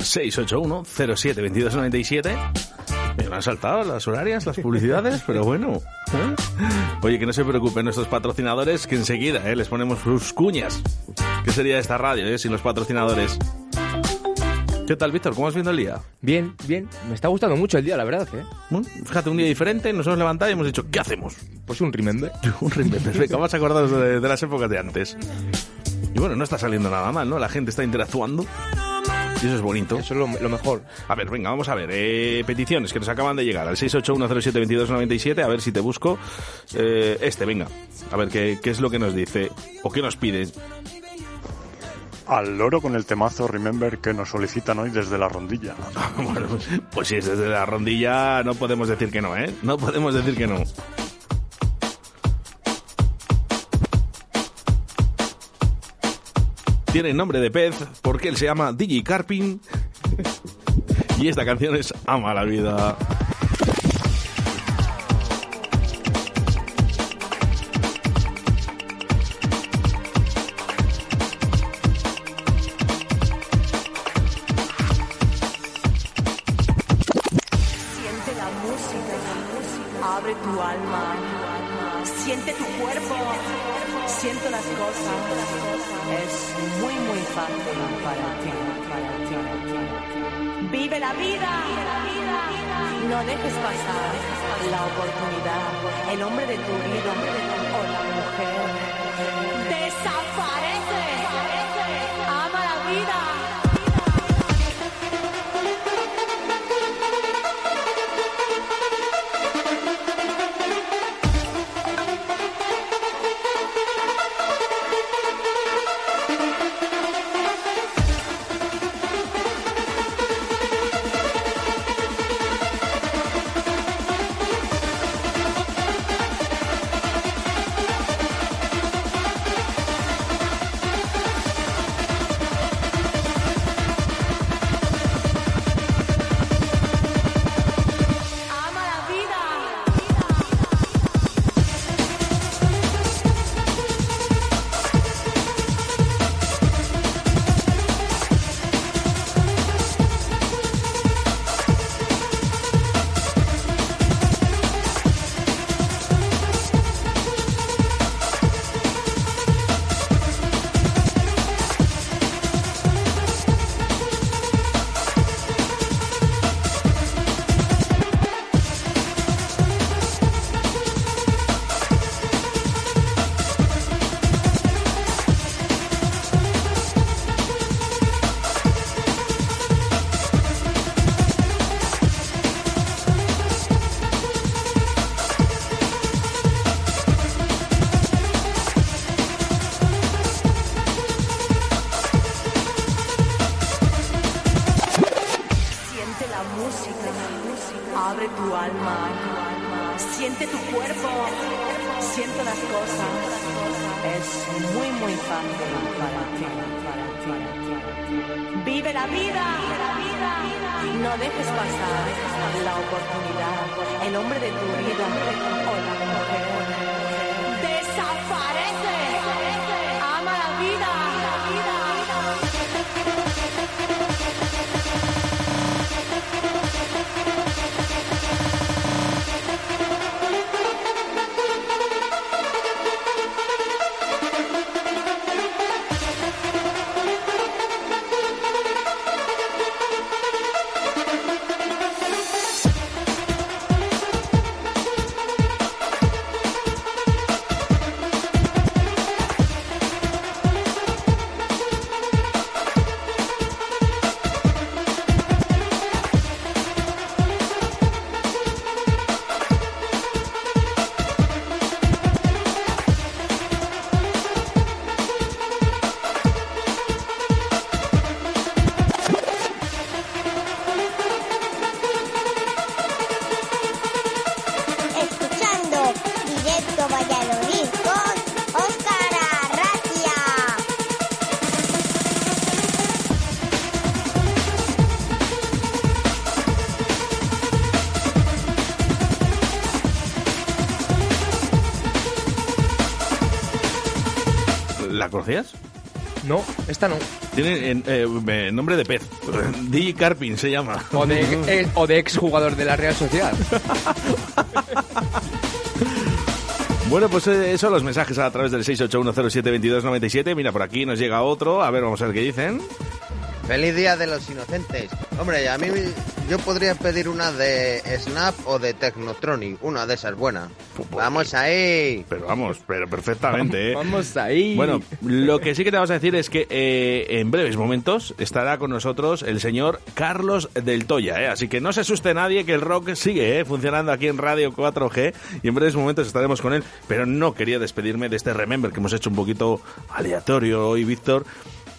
Speaker 8: 681 07 2297 me han saltado las horarias, las publicidades, (laughs) pero bueno. ¿eh? Oye, que no se preocupen nuestros patrocinadores, que enseguida ¿eh? les ponemos sus cuñas. ¿Qué sería esta radio eh? sin los patrocinadores? ¿Qué tal, Víctor? ¿Cómo has viendo el día?
Speaker 3: Bien, bien. Me está gustando mucho el día, la verdad. ¿eh?
Speaker 8: Fíjate, un día diferente, nos hemos levantado y hemos dicho, ¿qué hacemos?
Speaker 3: Pues un remember. (laughs)
Speaker 8: un remember. Venga, vamos a acordarnos de, las épocas de antes.
Speaker 2: Y bueno, no está saliendo nada mal, ¿no? La gente está interactuando. Y eso es bonito.
Speaker 3: Eso es lo, mejor.
Speaker 2: A ver, venga, vamos a ver. Eh, peticiones que nos acaban de llegar al 681072297. A ver si te busco. Eh, este, venga. A ver qué, qué es lo que nos dice o qué nos piden.
Speaker 19: Al loro con el temazo Remember que nos solicitan hoy desde la rondilla. (laughs)
Speaker 2: pues, pues si es desde la rondilla, no podemos decir que no, ¿eh? No podemos decir que no. Tiene nombre de pez porque él se llama Digi Carpin. (laughs) y esta canción es Ama la vida.
Speaker 20: Siente la música, abre tu alma, siente tu cuerpo, siente las cosas. Es muy, muy fácil para ti, para. Vive la vida, no dejes pasar la oportunidad. El hombre de tu vida o la mujer desaparece.
Speaker 2: Conocías?
Speaker 3: No, esta no.
Speaker 2: Tiene eh, eh, nombre de pez. (laughs) Digi Carpin se llama.
Speaker 3: O de, eh, o de ex jugador de la Real Sociedad. (laughs)
Speaker 2: Bueno, pues eh, eso, los mensajes a través del 681072297. Mira, por aquí nos llega otro. A ver, vamos a ver qué dicen.
Speaker 21: Feliz Día de los Inocentes. Hombre, a mí
Speaker 22: yo podría pedir una de Snap o de Technotronic, una de esas buenas. Vamos ahí.
Speaker 8: Pero vamos, pero perfectamente, ¿eh? (laughs)
Speaker 3: Vamos ahí.
Speaker 8: Bueno, lo que sí que te vamos a decir es que eh, en breves momentos estará con nosotros el señor Carlos del Toya, ¿eh? Así que no se asuste nadie que el rock sigue ¿eh? funcionando aquí en Radio 4G y en breves momentos estaremos con él. Pero no quería despedirme de este Remember que hemos hecho un poquito aleatorio hoy, Víctor.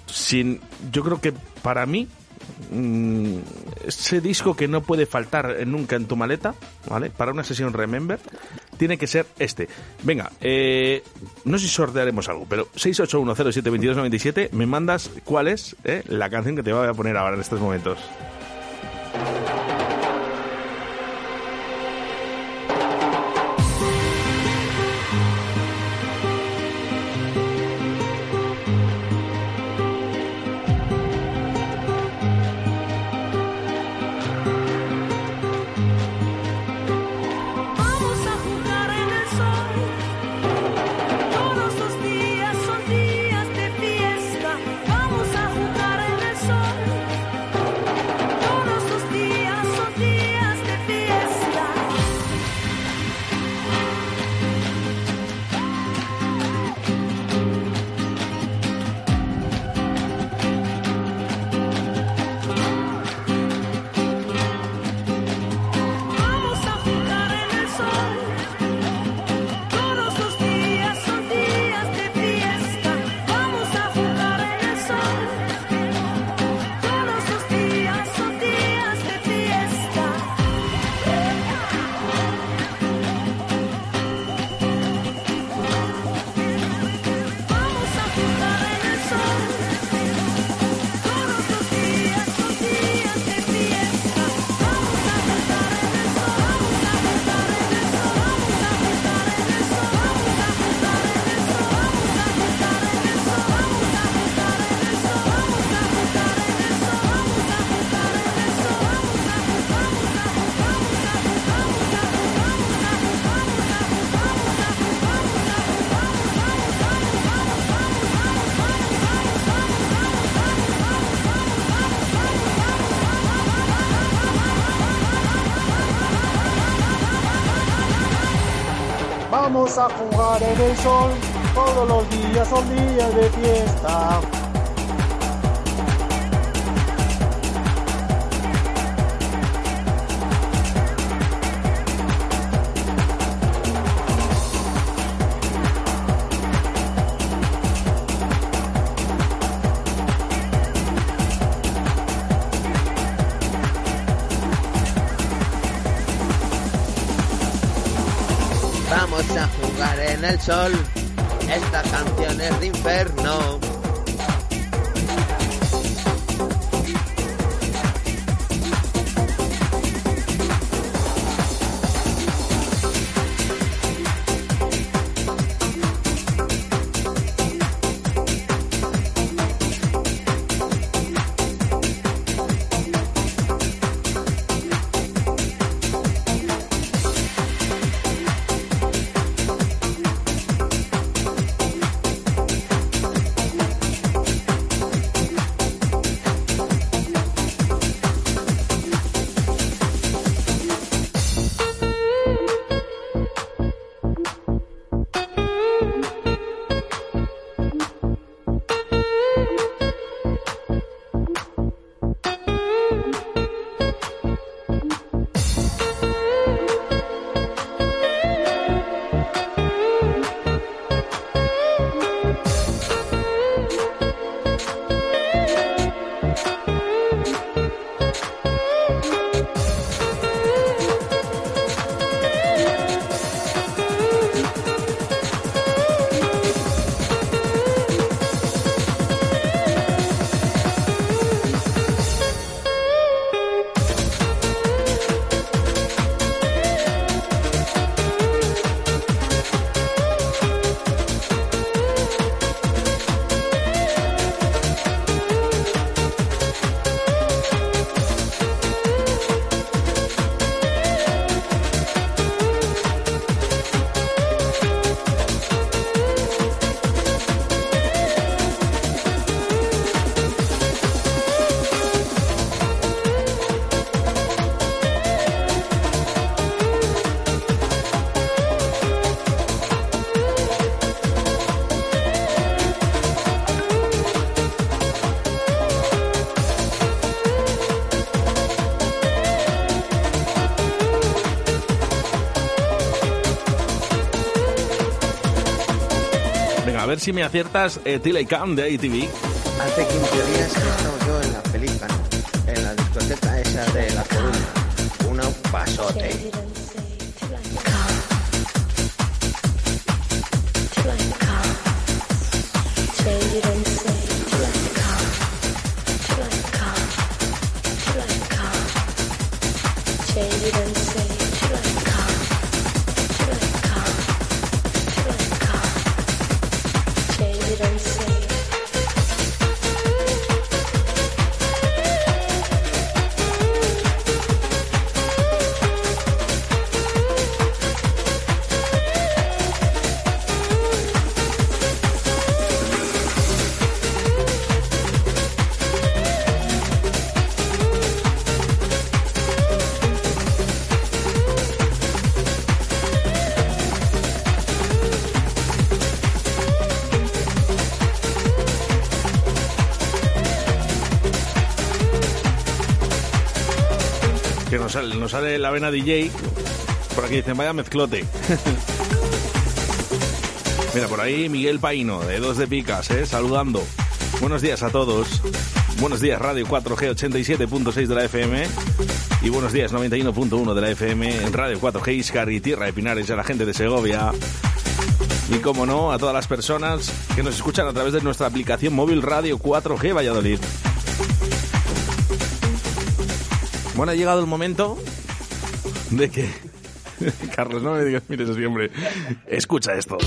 Speaker 8: Sin, yo creo que para mí mm, ese disco que no puede faltar nunca en tu maleta, ¿vale? Para una sesión Remember, tiene que ser este. Venga, eh, no sé si sortearemos algo, pero 681072297, me mandas cuál es eh, la canción que te voy a poner ahora en estos momentos.
Speaker 23: A jugar en el sol, todos los días son días de fiesta. Sol.
Speaker 22: Esta canción es de infierno.
Speaker 2: Si me aciertas eh, de ATV.
Speaker 22: Hace 15 días que estaba
Speaker 2: nos sale, nos sale la vena DJ. Por aquí dicen, vaya mezclote. (laughs) Mira, por ahí Miguel Paino, de Dos de Picas, ¿eh? saludando. Buenos días a todos. Buenos días, Radio 4G 87.6 de la FM. Y buenos días, 91.1 de la FM en Radio 4G Iscar y Tierra de Pinares a la gente de Segovia. Y como no, a todas las personas que nos escuchan a través de nuestra aplicación móvil Radio 4G Valladolid. Bueno, ha llegado el momento de que... (laughs) Carlos, no me digas, mires así, hombre. Escucha esto.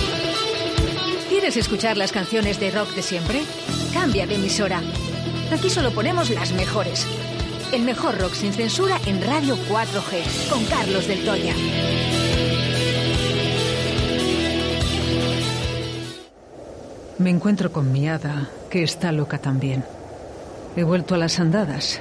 Speaker 4: ¿Quieres escuchar las canciones de rock de siempre? Cambia de emisora. Aquí solo ponemos las mejores. El mejor rock sin censura en Radio 4G, con Carlos del Toya.
Speaker 24: Me encuentro con mi hada, que está loca también. He vuelto a las andadas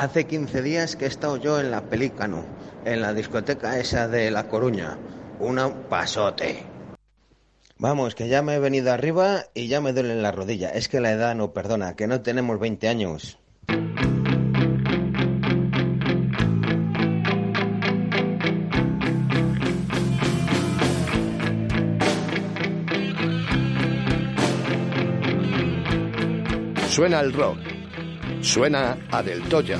Speaker 22: Hace 15 días que he estado yo en la Pelícano, en la discoteca esa de La Coruña. Una pasote. Vamos, que ya me he venido arriba y ya me duele la rodilla. Es que la edad no perdona, que no tenemos 20 años.
Speaker 25: Suena el rock. Suena a Del Toya.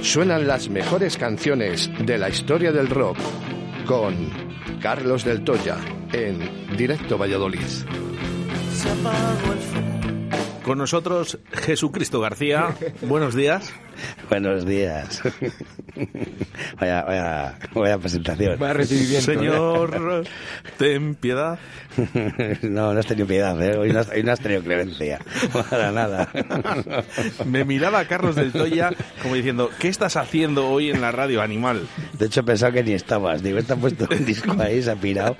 Speaker 25: Suenan las mejores canciones de la historia del rock con Carlos Del Toya en Directo Valladolid.
Speaker 2: Con nosotros Jesucristo García. (laughs) Buenos días. (laughs)
Speaker 21: Buenos días. Vaya, vaya, vaya presentación.
Speaker 3: Vaya recibimiento.
Speaker 2: Señor, ten piedad.
Speaker 21: No, no has tenido piedad, ¿eh? Hoy no has, hoy no has tenido clemencia. Para nada.
Speaker 2: Me miraba Carlos del Toya como diciendo, ¿qué estás haciendo hoy en la radio, animal?
Speaker 21: De hecho, pensaba que ni estabas. Digo, te han puesto un disco ahí, se ha pirado.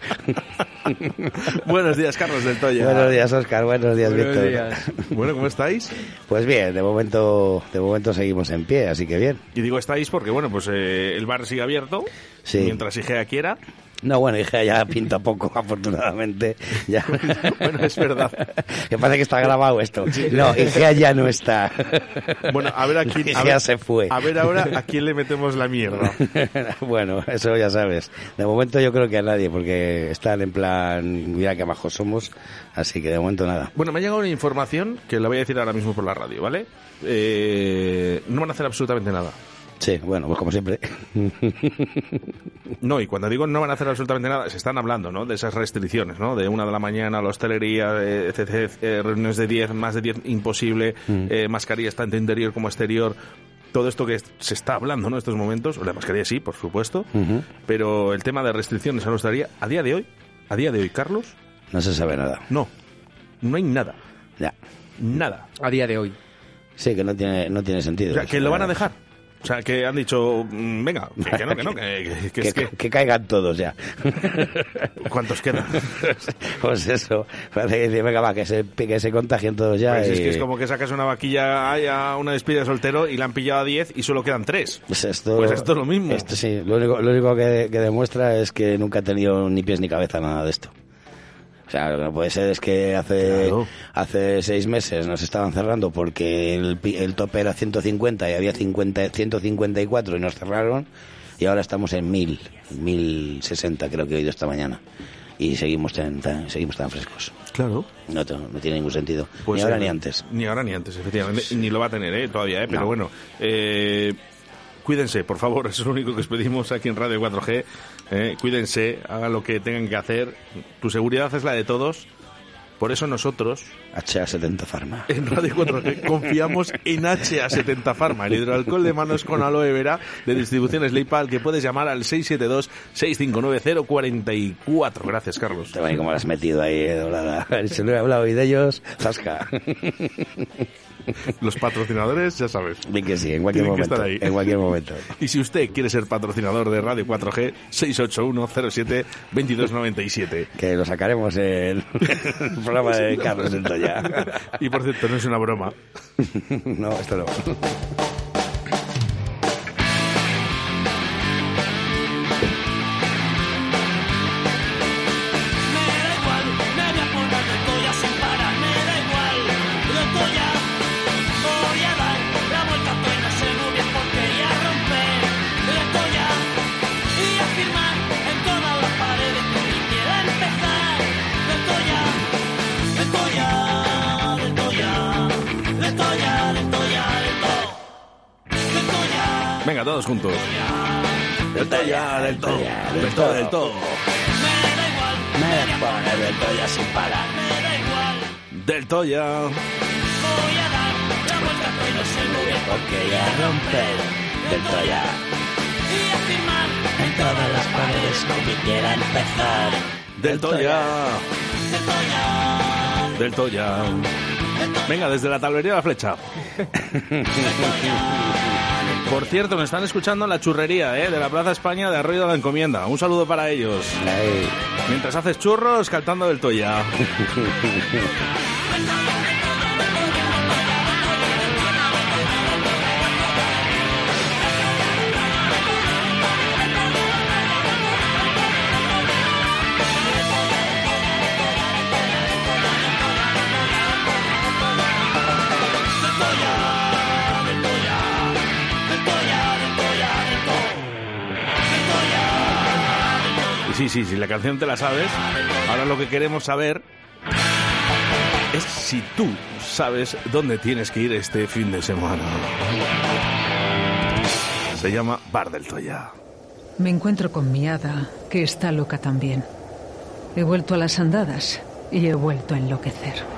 Speaker 2: Buenos días, Carlos del Toya.
Speaker 21: Buenos días, Oscar. Buenos días,
Speaker 2: Buenos
Speaker 21: Víctor.
Speaker 2: días. Bueno, ¿cómo estáis?
Speaker 21: Pues bien, de momento, de momento seguimos en pie, así que bien.
Speaker 2: Y digo estáis porque, bueno, pues eh, el bar sigue abierto.
Speaker 21: Sí.
Speaker 2: Mientras Igea quiera.
Speaker 21: No, bueno, hija, ya pinta poco, (laughs) afortunadamente. Ya. (laughs)
Speaker 2: bueno, es verdad.
Speaker 21: Que parece que está grabado esto. No, Igea ya no está. (laughs)
Speaker 2: Bueno, a ver a quién... a
Speaker 21: Igea
Speaker 2: ver-
Speaker 21: se fue.
Speaker 2: A ver ahora a quién le metemos la mierda.
Speaker 21: bueno, eso ya sabes. De momento yo creo que a nadie, porque están en plan, mira qué majos somos, así que de momento nada.
Speaker 2: Bueno, me ha llegado una información que la voy a decir ahora mismo por la radio, ¿vale? Eh, no van a hacer absolutamente nada.
Speaker 21: Sí, bueno, pues como siempre.
Speaker 2: No, y cuando digo no van a hacer absolutamente nada, se están hablando, ¿no? De esas restricciones, ¿no? De una de la mañana, la hostelería, eh, etc, eh, reuniones de 10, más de 10 imposible,
Speaker 21: Mm.
Speaker 2: eh, mascarillas tanto interior como exterior. Todo esto que se está hablando, ¿no? En estos momentos, la mascarilla sí, por supuesto, pero el tema de restricciones a la hostelería, a día de hoy, a día de hoy, Carlos,
Speaker 21: No se sabe nada.
Speaker 2: no, no hay nada,
Speaker 21: Ya.
Speaker 2: nada.
Speaker 3: A día de hoy.
Speaker 21: Sí, que no tiene, no tiene sentido.
Speaker 2: O sea, que lo van a dejar. O sea, que han dicho, mm, venga, que, no, que no, que, que- que (laughs) es
Speaker 21: que,
Speaker 2: que...
Speaker 21: que caigan todos ya. (laughs)
Speaker 2: ¿Cuántos quedan? (laughs)
Speaker 21: pues eso, parece que dice, venga, va, que se, que se contagien todos ya.
Speaker 2: Pues es que es como que sacas una vaquilla a una despedida de soltero y la han pillado a 10 y solo quedan 3.
Speaker 21: Pues esto,
Speaker 2: Pues esto es lo mismo.
Speaker 21: Esto sí, lo único, lo único que, que demuestra es que nunca ha tenido ni pies ni cabeza nada de esto. O sea, lo que no puede ser es que hace, hace seis meses nos estaban cerrando porque el, el tope era 150 y había 50, 154 y nos cerraron y ahora estamos en 1000, 1060 creo que he oído esta mañana. Y seguimos tan, tan- seguimos tan frescos.
Speaker 2: Claro.
Speaker 21: No, no tiene ningún sentido.
Speaker 2: Pues,
Speaker 21: ni ahora
Speaker 2: eh,
Speaker 21: ni antes.
Speaker 2: Ni ahora ni antes, efectivamente. Ni lo va a tener, ¿eh? Todavía, ¿eh? Pero
Speaker 21: No.
Speaker 2: bueno. Eh, cuídense, por favor. (laughs) Eso es lo único que os pedimos aquí en Radio 4G. eh, cuídense, hagan lo que tengan que hacer. Tu seguridad es la de todos. Por eso nosotros,
Speaker 21: HA70 Pharma.
Speaker 2: en Radio 4G, confiamos en HA70 Pharma, el hidroalcohol de manos con aloe vera de distribuciones Leipal, que puedes llamar al 672-659-044. Gracias, Carlos.
Speaker 21: Te va como lo has metido ahí, doblada. Se lo he hablado hoy de ellos, zasca. (laughs) (laughs)
Speaker 2: Los patrocinadores, ya sabes.
Speaker 21: Bien que sí, en cualquier
Speaker 2: Tienen que
Speaker 21: momento.
Speaker 2: estar ahí.
Speaker 21: En cualquier momento. (laughs)
Speaker 2: Y si usted quiere ser patrocinador de Radio 4G, 681-07-2297. (laughs)
Speaker 21: Que lo sacaremos en el programa de Carlos del Toya.
Speaker 2: Y por cierto, no es una broma.
Speaker 21: No, esto no.
Speaker 2: Juntos. Del Toya, del todo, del todo, del todo.
Speaker 26: Me da poner de toya sin parar, me da igual.
Speaker 2: Del Toya.
Speaker 26: Voy a dar la vuelta que no sé muy bien por qué y a romper del toya. Y a firmar en todas las paredes que quiera empezar.
Speaker 2: Del Toya.
Speaker 26: Del toya.
Speaker 2: Del Toya. Venga, desde la tablería la flecha. Por cierto, me están escuchando en la churrería ¿eh? de la Plaza España de Arroyo de la Encomienda. Un saludo para ellos. Mientras haces churros, cantando del Toya. (laughs) Sí, sí, si la canción te la sabes, ahora lo que queremos saber es si tú sabes dónde tienes que ir este fin de semana. Se llama Bar del Toya.
Speaker 24: Me encuentro con mi hada, que está loca también. He vuelto a las andadas y he vuelto a enloquecer.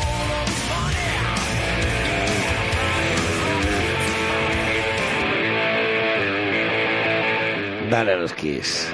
Speaker 21: Dale a los Kiss.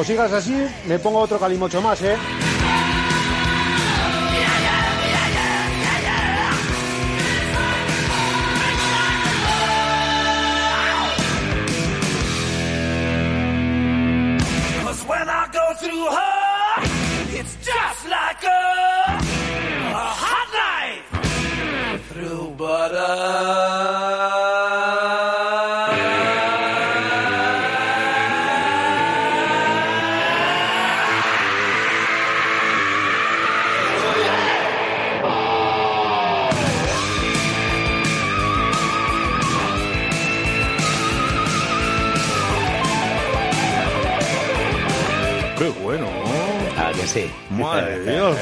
Speaker 12: Como sigas así, me pongo otro calimocho más, ¿eh?
Speaker 2: Qué bueno.
Speaker 21: Ah, que sí.
Speaker 2: Madre (laughs) Dios.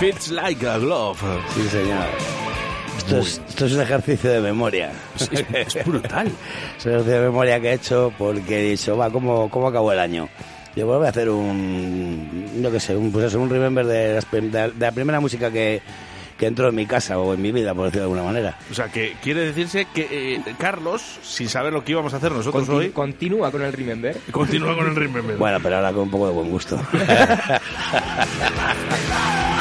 Speaker 2: Fits like a glove.
Speaker 21: Sí, señor. Esto es, esto es un ejercicio de memoria.
Speaker 2: Es, es- es brutal. (laughs)
Speaker 21: Es un ejercicio de memoria que he hecho porque he dicho, va, ¿cómo, cómo acabó el año? Yo voy a hacer un, yo qué sé, un, pues eso, un remember de, las de de la primera música que, que entró en mi casa o en mi vida, por decirlo de alguna manera.
Speaker 2: O sea, que quiere decirse que eh, Carlos, sin saber lo que íbamos a hacer nosotros hoy,
Speaker 3: Continúa con el Remember.
Speaker 2: continúa con el Remember.
Speaker 21: Bueno, pero ahora con un poco de buen gusto. (laughs)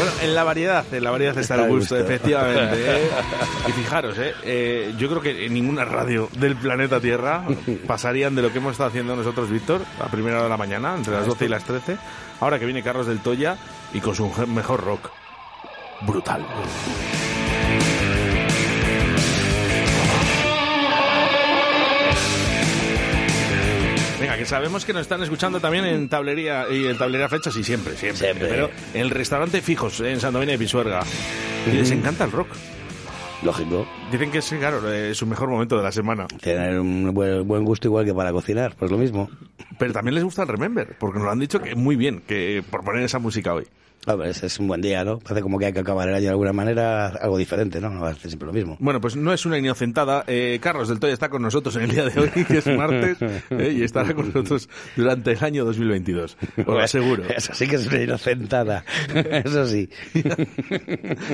Speaker 2: Bueno, en la variedad, en la variedad está el (laughs)
Speaker 21: Está el
Speaker 2: gusto,
Speaker 21: gusto.
Speaker 2: efectivamente. ¿eh? (laughs) Y fijaros, ¿eh? Eh, yo creo que en ninguna radio del planeta Tierra pasarían de lo que hemos estado haciendo nosotros, Víctor, a primera hora de la mañana, entre las 12 y las 13. Ahora que viene Carlos del Toya y con su mejor rock. Brutal. Que sabemos que nos están escuchando también en tablería y en tablería fechas y siempre, siempre.
Speaker 21: Siempre.
Speaker 2: Pero en el restaurante Fijos, en Sandomina de Pisuerga. Y les encanta el rock.
Speaker 21: Lógico.
Speaker 2: Dicen que es, claro, eh, su mejor momento de la semana.
Speaker 21: Tener un buen, buen gusto igual que para cocinar, pues lo mismo.
Speaker 2: Pero también les gusta el Remember, porque nos lo han dicho que muy bien, que por poner esa música hoy.
Speaker 21: Es, es un buen día, ¿no? Parece como que hay que acabar el año de alguna manera algo diferente, ¿no? No va a ser siempre lo mismo.
Speaker 2: Bueno, pues no es una inocentada. Eh, Carlos del Toya está con nosotros en el día de hoy, que es martes, (laughs) eh, y estará con nosotros durante el año 2022. Os lo aseguro.
Speaker 21: Eso sí que es una inocentada. (laughs) Eso sí.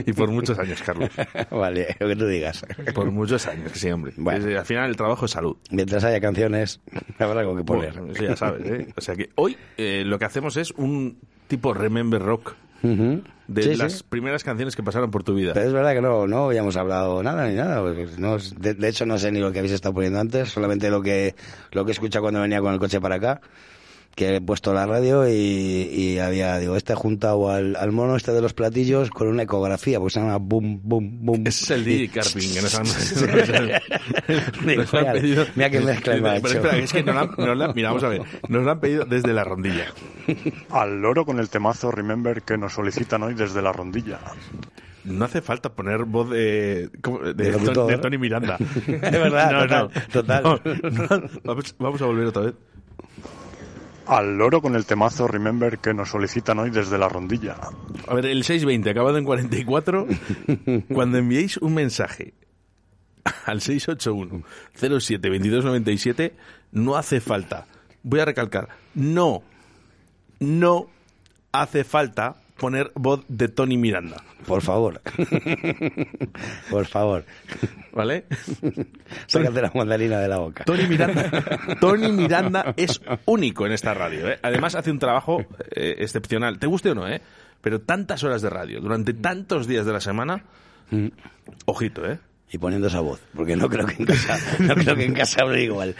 Speaker 2: Y por muchos años, Carlos. (laughs)
Speaker 21: vale, lo que tú digas.
Speaker 2: Por muchos años, sí, hombre.
Speaker 21: Bueno.
Speaker 2: Es- al final el trabajo es salud.
Speaker 21: Mientras haya canciones, habrá algo que poner.
Speaker 2: Bueno, eso ya sabes, ¿eh? O sea que hoy eh, lo que hacemos es un tipo Remember Rock de
Speaker 21: Sí, sí.
Speaker 2: las primeras canciones que pasaron por tu vida.
Speaker 21: Pero es verdad que no, no habíamos hablado nada ni nada. no, de, de hecho, no sé ni lo que habéis estado poniendo antes, solamente lo que, lo que he escuchado cuando venía con el coche para acá. Que he puesto la radio y, y había, digo, este juntado al, al mono este de los platillos con una ecografía, pues se llama boom, boom, boom.
Speaker 2: Ese es el DJ Carping que nos han, (laughs) (laughs) pedido.
Speaker 21: mira qué mezcla me ha
Speaker 2: Pero espera, es que nos la, nos la- mira, vamos a ver, nos lo han pedido desde la rondilla. (laughs)
Speaker 19: Al loro con el temazo Remember que nos solicitan hoy desde la rondilla.
Speaker 2: No hace falta poner voz de, de, Tony Miranda.
Speaker 21: Es verdad,
Speaker 2: No,
Speaker 21: total,
Speaker 2: no,
Speaker 21: total.
Speaker 2: no, no. Vamos, vamos a volver otra vez.
Speaker 19: Al loro con el temazo Remember que nos solicitan hoy desde la rondilla.
Speaker 2: A ver, el 620 acabado en 44, (laughs) cuando enviéis un mensaje al 681 07 2297, no hace falta. Voy a recalcar, no, no hace falta poner voz de Tony Miranda.
Speaker 21: Por favor. (laughs) Por favor.
Speaker 2: ¿Vale? (laughs)
Speaker 21: Sácate la mandarina de la boca.
Speaker 2: Tony Miranda, (laughs) Tony Miranda es único en esta radio. ¿eh? Además hace un trabajo eh, excepcional. Te guste o no, ¿eh? Pero tantas horas de radio durante tantos días de la semana, ojito, ¿eh?
Speaker 21: Y poniendo esa voz, porque no creo que en casa, no creo que en casa hable igual.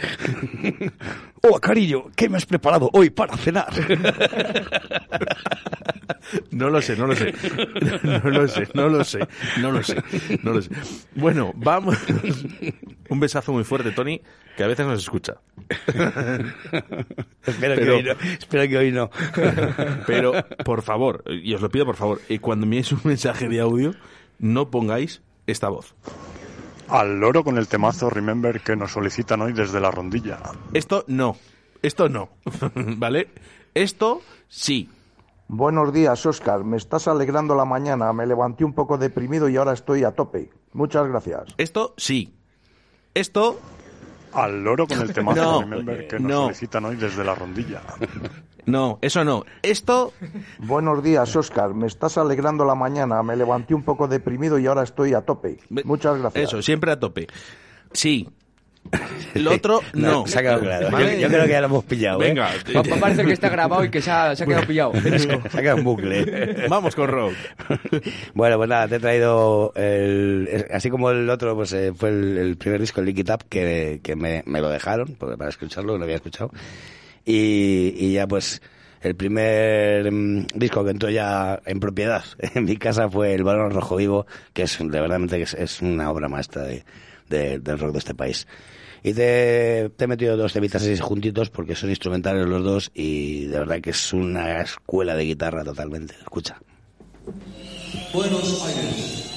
Speaker 21: Hola, (laughs) cariño, ¿qué me has preparado hoy para cenar?
Speaker 2: No lo sé, no lo sé. No lo sé, no lo sé, no lo sé, no lo sé. Bueno, vamos. Un besazo muy fuerte, Tony, que a veces nos escucha.
Speaker 21: espero, que hoy no, espero que hoy no.
Speaker 2: Pero, por favor, y os lo pido por favor, eh, cuando enviéis un mensaje de audio, no pongáis esta voz.
Speaker 19: Al loro con el temazo Remember que nos solicitan hoy desde la rondilla.
Speaker 2: Esto no, esto no, (laughs) ¿vale? Esto sí.
Speaker 17: Buenos días, Oscar. Me estás alegrando la mañana. Me levanté un poco deprimido y ahora estoy a tope. Muchas gracias.
Speaker 2: Esto sí. Esto
Speaker 19: Al loro con el temazo (laughs)
Speaker 2: No,
Speaker 19: Remember que nos
Speaker 2: no.
Speaker 19: solicitan hoy desde la rondilla. (laughs)
Speaker 2: no, eso no. Esto
Speaker 17: Buenos días, Oscar. Me estás alegrando la mañana. Me levanté un poco deprimido y ahora estoy a tope. Muchas gracias.
Speaker 2: Eso, siempre a tope. Sí. (laughs) El otro no.
Speaker 21: Se ha quedado claro.
Speaker 2: ¿Vale?
Speaker 21: Yo, yo creo que ya lo hemos pillado. ¿eh?
Speaker 2: Venga.
Speaker 3: Va va a parecer que está grabado y que se ha, se ha quedado pillado. (laughs)
Speaker 21: se ha quedado en bucle. (laughs)
Speaker 2: Vamos con rock.
Speaker 21: Bueno, pues nada, te he traído el, así como el otro, pues eh, fue el, el primer disco, el Lick It Up, que, que me, me lo dejaron para escucharlo, no lo había escuchado. Y, y ya pues el primer mm, disco que entró ya en propiedad (laughs) en mi casa fue El Balón Rojo Vivo, que es de verdad es, es una obra maestra de, de- del rock de este país. Y te, te he metido dos temitas así juntitos porque son instrumentales los dos y de verdad que es una escuela de guitarra totalmente. Escucha.
Speaker 27: Buenos Aires.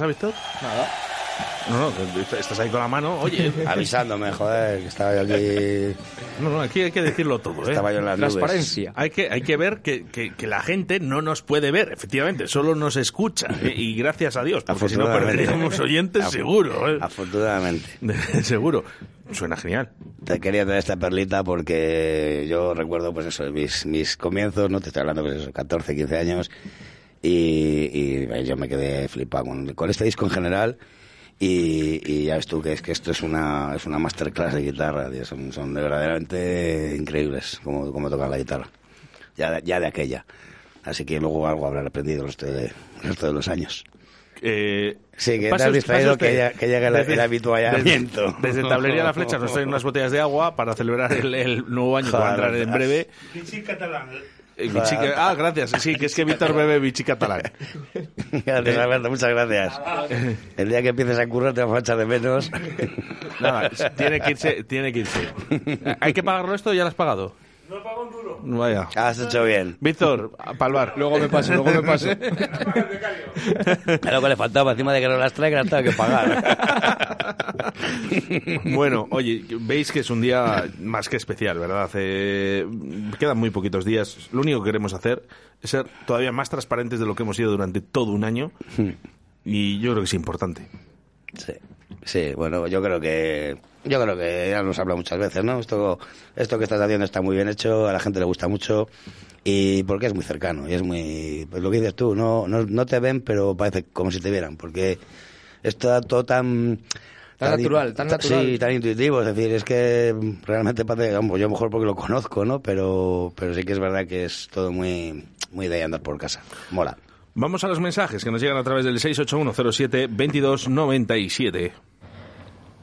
Speaker 2: Pasa, Víctor?
Speaker 21: Nada.
Speaker 2: No, no, estás ahí con la mano. Oye, (laughs)
Speaker 21: Avisándome, joder, que estaba yo aquí.
Speaker 2: No, no, aquí hay que decirlo todo. ¿eh?
Speaker 21: Estaba yo en las nubes.
Speaker 3: Transparencia.
Speaker 2: Hay que, hay que ver que, que- que la gente no nos puede ver, efectivamente, solo nos escucha. ¿eh? Y gracias a Dios, porque si no perderíamos oyentes
Speaker 21: Af-
Speaker 2: seguro. ¿eh?
Speaker 21: Afortunadamente. (laughs)
Speaker 2: seguro. Suena genial.
Speaker 21: Te quería traer esta perlita porque yo recuerdo, pues eso, mis, mis comienzos, ¿no? Te estoy hablando, pues eso, 14, 15 años. Y, y, eh, yo me quedé flipado con, con este disco en general. Y, y ya ves tú que es que esto es una, es una masterclass de guitarra, tío. Son, son verdaderamente increíbles como, como tocan la guitarra. Ya, de- ya de aquella. Así que luego algo habrá aprendido el resto de, el resto de los años.
Speaker 2: Eh,
Speaker 21: Sí, que te
Speaker 2: pase
Speaker 21: has distraído que ya- que llega el-
Speaker 2: Desde-
Speaker 21: el habituallamiento.
Speaker 2: Desde, desde Tablería La Flecha nos traen unas botellas de agua para celebrar el, el nuevo año que va a entrar en breve.
Speaker 15: Catalán.
Speaker 2: Eh, Vichy- ah, gracias. Sí, que es que Víctor bebe Vichy catalán. (laughs)
Speaker 21: Gracias, Alberto, muchas gracias. El día que empieces a currar te vamos a echar de menos. (laughs)
Speaker 2: Nada, tiene que irse. Tiene que irse. (laughs) ¿Hay que pagarlo esto o ya lo has pagado?
Speaker 15: No pago un duro.
Speaker 2: Vaya.
Speaker 21: Has hecho bien.
Speaker 2: Víctor, a palvar.
Speaker 3: Luego me paso, luego me paso. (laughs)
Speaker 21: Lo que le faltaba, encima de que no las trae, que las tengo que pagar. (laughs)
Speaker 2: Bueno, oye, veis que es un día más que especial, ¿verdad? Eh, quedan muy poquitos días. Lo único que queremos hacer es ser todavía más transparentes de lo que hemos sido durante todo un año. Y yo creo que es importante.
Speaker 21: Sí, sí, bueno, yo creo que yo creo que ya nos habla muchas veces, ¿no? Esto esto que estás haciendo está muy bien hecho, a la gente le gusta mucho y porque es muy cercano y es muy pues lo que dices tú, no no, no te ven, pero parece como si te vieran, porque está todo tan
Speaker 3: Tan natural, tan natural.
Speaker 21: Sí, tan intuitivo, es decir, es que realmente parece, yo mejor porque lo conozco, ¿no? Pero pero sí que es verdad que es todo muy muy de andar por casa. Mola.
Speaker 2: Vamos a los mensajes que nos llegan a través del 68107-2297.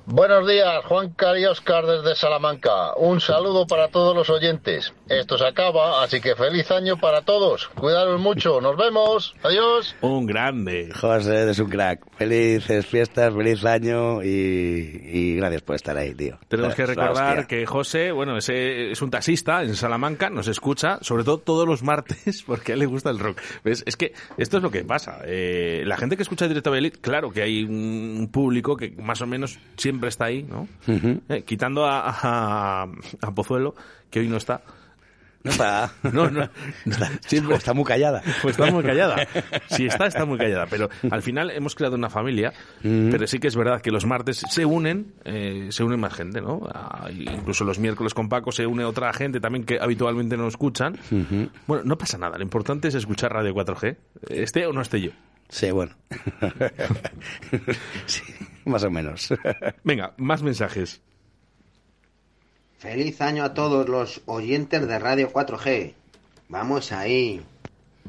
Speaker 28: Buenos días, Juan Cari Oscar desde Salamanca. Un saludo para todos los oyentes. Esto se acaba, así que feliz año para todos. Cuidaros mucho, nos vemos. Adiós.
Speaker 2: Un grande.
Speaker 21: José, eres un crack. Felices fiestas, feliz año y, y gracias por estar ahí, tío.
Speaker 2: Tenemos que
Speaker 21: Es la
Speaker 2: recordar que José, bueno, ese es un taxista en Salamanca, nos escucha, sobre todo todos los martes, (laughs) porque a él le gusta el rock. ¿Ves? Es que esto es lo que pasa. Eh, la gente que escucha Directo Valladolid, claro que hay un público que más o menos siempre está ahí, ¿no?
Speaker 21: Ujú.
Speaker 2: Eh, quitando a, a, a Pozuelo, que hoy no está.
Speaker 21: No está.
Speaker 2: No, no. (laughs)
Speaker 21: Siempre está muy callada. (laughs)
Speaker 2: Pues está muy callada. (laughs) Si está, está muy callada. Pero al final hemos creado una familia.
Speaker 21: Mm.
Speaker 2: Pero sí que es verdad que los martes se unen, eh, se unen más gente, ¿no? Ah, incluso los miércoles con Paco se une otra gente también que habitualmente no escuchan.
Speaker 21: Ujú.
Speaker 2: Bueno, no pasa nada. Lo importante es escuchar Radio 4G. Esté o no esté yo.
Speaker 21: Sí, bueno. sí, (laughs) más o menos. (laughs)
Speaker 2: Venga, más mensajes.
Speaker 22: Feliz año a todos los oyentes de Radio 4G. Vamos ahí.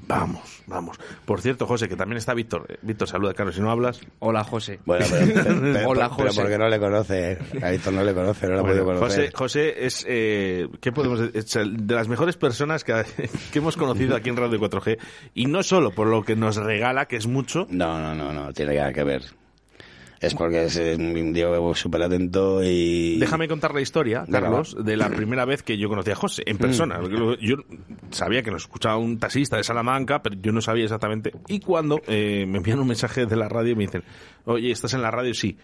Speaker 2: Vamos, vamos. Por cierto, José, que también está Víctor. Eh, Víctor, saluda, claro, si no hablas.
Speaker 3: Hola, José.
Speaker 21: Bueno, pero, (laughs) pero- pero-
Speaker 3: Hola,
Speaker 21: pero
Speaker 3: José.
Speaker 21: porque no le conoce. A Víctor no le conoce, no lo
Speaker 2: Bueno,
Speaker 21: podido
Speaker 2: José,
Speaker 21: conocer.
Speaker 2: José es, eh, ¿qué podemos decir? De las mejores personas que, que hemos conocido aquí en Radio 4G. Y no solo por lo que nos regala, que es mucho.
Speaker 21: No, no, no, no, tiene nada que ver. Es porque es un tío súper atento y...
Speaker 2: Déjame contar la historia, Carlos, de la primera vez que yo conocí a José en persona.
Speaker 21: Mm.
Speaker 2: Porque lo- Yo sabía que nos escuchaba un taxista de Salamanca, pero yo no sabía exactamente. Y cuando eh, me envían un mensaje de la radio y me dicen, oye, ¿estás en la radio? Sí.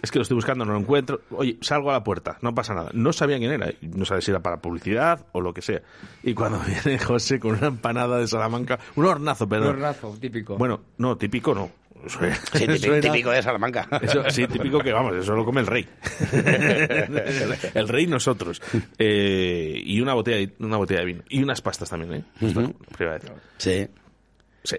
Speaker 2: Es que lo estoy buscando, no lo encuentro. Oye, salgo a la puerta, no pasa nada. No sabía quién era, no sabía si era para publicidad o lo que sea. Y cuando (laughs) viene José con una empanada de Salamanca, un hornazo,
Speaker 3: Un
Speaker 2: perdón.
Speaker 3: hornazo, típico.
Speaker 2: Bueno, no, típico no.
Speaker 21: Sí, típico, de Salamanca.
Speaker 2: eso, sí, típico que vamos, eso lo come el rey. (laughs) el rey nosotros. Eh, y una botella, de- una botella de vino. Y unas pastas también, ¿eh?
Speaker 21: Ujú.
Speaker 2: Primera vez.
Speaker 21: Sí.
Speaker 2: Sí.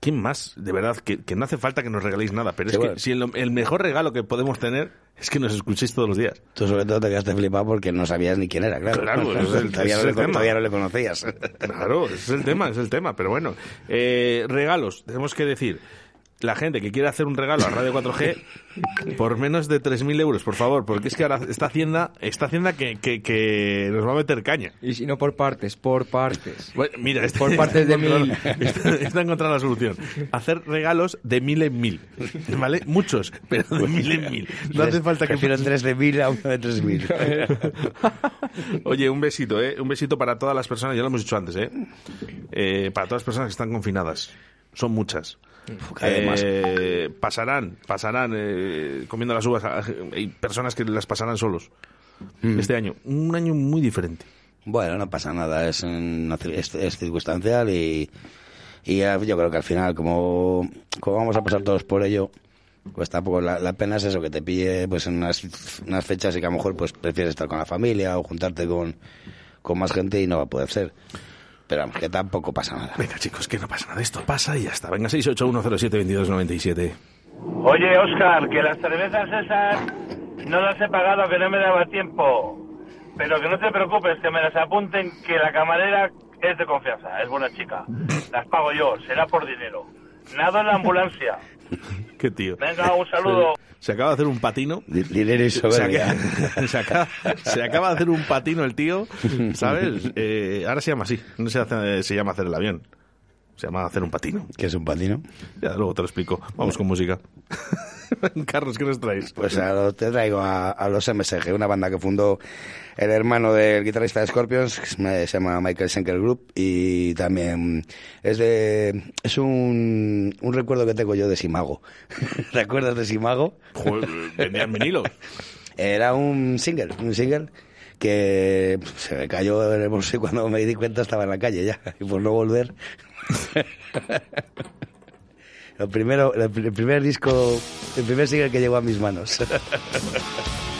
Speaker 2: ¿Quién más? De verdad, que, que no hace falta que nos regaléis nada, pero
Speaker 21: Sí,
Speaker 2: es que si el, el mejor regalo que podemos tener es que nos escuchéis todos los días.
Speaker 21: Tú sobre todo te quedaste flipado porque no sabías ni quién era, claro.
Speaker 2: Claro, (laughs) es el-
Speaker 21: todavía, no le,
Speaker 2: tema.
Speaker 21: todavía no le conocías.
Speaker 2: Claro, es el tema, es el tema. Pero bueno, eh, regalos, tenemos que decir. La gente que quiere hacer un regalo a Radio 4G (laughs) por menos de 3.000 euros, por favor, porque es que ahora esta hacienda, esta hacienda que, que, que nos va a meter caña.
Speaker 3: Y si no por partes, por partes.
Speaker 2: Bueno, mira, este-
Speaker 3: Por partes de (laughs) mil. (laughs)
Speaker 2: Está, está encontrada la solución. Hacer regalos de mil en mil. ¿Vale? Muchos, pero de mil en mil. No hace falta que...
Speaker 21: Prefiero tres de mil a uno de tres mil.
Speaker 2: Oye, un besito, ¿eh? Un besito para todas las personas, ya lo hemos dicho antes, ¿eh? Eh, para todas las personas que están confinadas. Son muchas.
Speaker 21: Además.
Speaker 2: Eh, pasarán, pasarán eh, comiendo las uvas. Hay personas que las pasarán solos.
Speaker 21: Mm.
Speaker 2: Este año, un año muy diferente.
Speaker 21: Bueno, no pasa nada, es, es, es circunstancial y, y yo creo que al final, como, como vamos a pasar todos por ello, pues tampoco la, la pena es eso, que te pille pues en unas, unas fechas y que a lo mejor pues prefieres estar con la familia o juntarte con, con más gente y no va a poder ser. Pero vamos, que tampoco pasa nada.
Speaker 2: Venga, chicos, que no pasa nada. Esto pasa y ya está. Venga, 681072297.
Speaker 15: Oye, Oscar, que las cervezas esas no las he pagado, que no me daba tiempo. Pero que no te preocupes, que me las apunten, que la camarera es de confianza, es buena chica. Las pago yo, será por dinero. Nada en la ambulancia. (laughs)
Speaker 2: Qué tío.
Speaker 15: Venga, un saludo.
Speaker 2: Se, acaba de hacer un patino.
Speaker 21: Dinero y
Speaker 2: Se
Speaker 21: soberbia.
Speaker 2: acaba, (laughs) se acaba- se acaba de hacer un patino el tío, ¿sabes? Eh, ahora se llama así. No se, hace- se llama hacer el avión. Se llama hacer un patino.
Speaker 21: ¿Qué es un patino?
Speaker 2: Ya, luego te lo explico. Vamos con música. (laughs) Carlos, ¿qué nos traes?
Speaker 21: Pues ahora te traigo a, a los MSG, una banda que fundó el hermano del guitarrista de Scorpions, que se llama Michael Schenker Group, y también es de es un, un recuerdo que tengo yo de Simago. (laughs) ¿Recuerdas de Simago?
Speaker 2: Vendían vinilos. (laughs)
Speaker 21: Era un single, un single que se me cayó en el bolso y cuando me di cuenta estaba en la calle ya, y por no volver. (laughs) Primero, el pr- el primer disco, el primer single que llegó a mis manos. (laughs)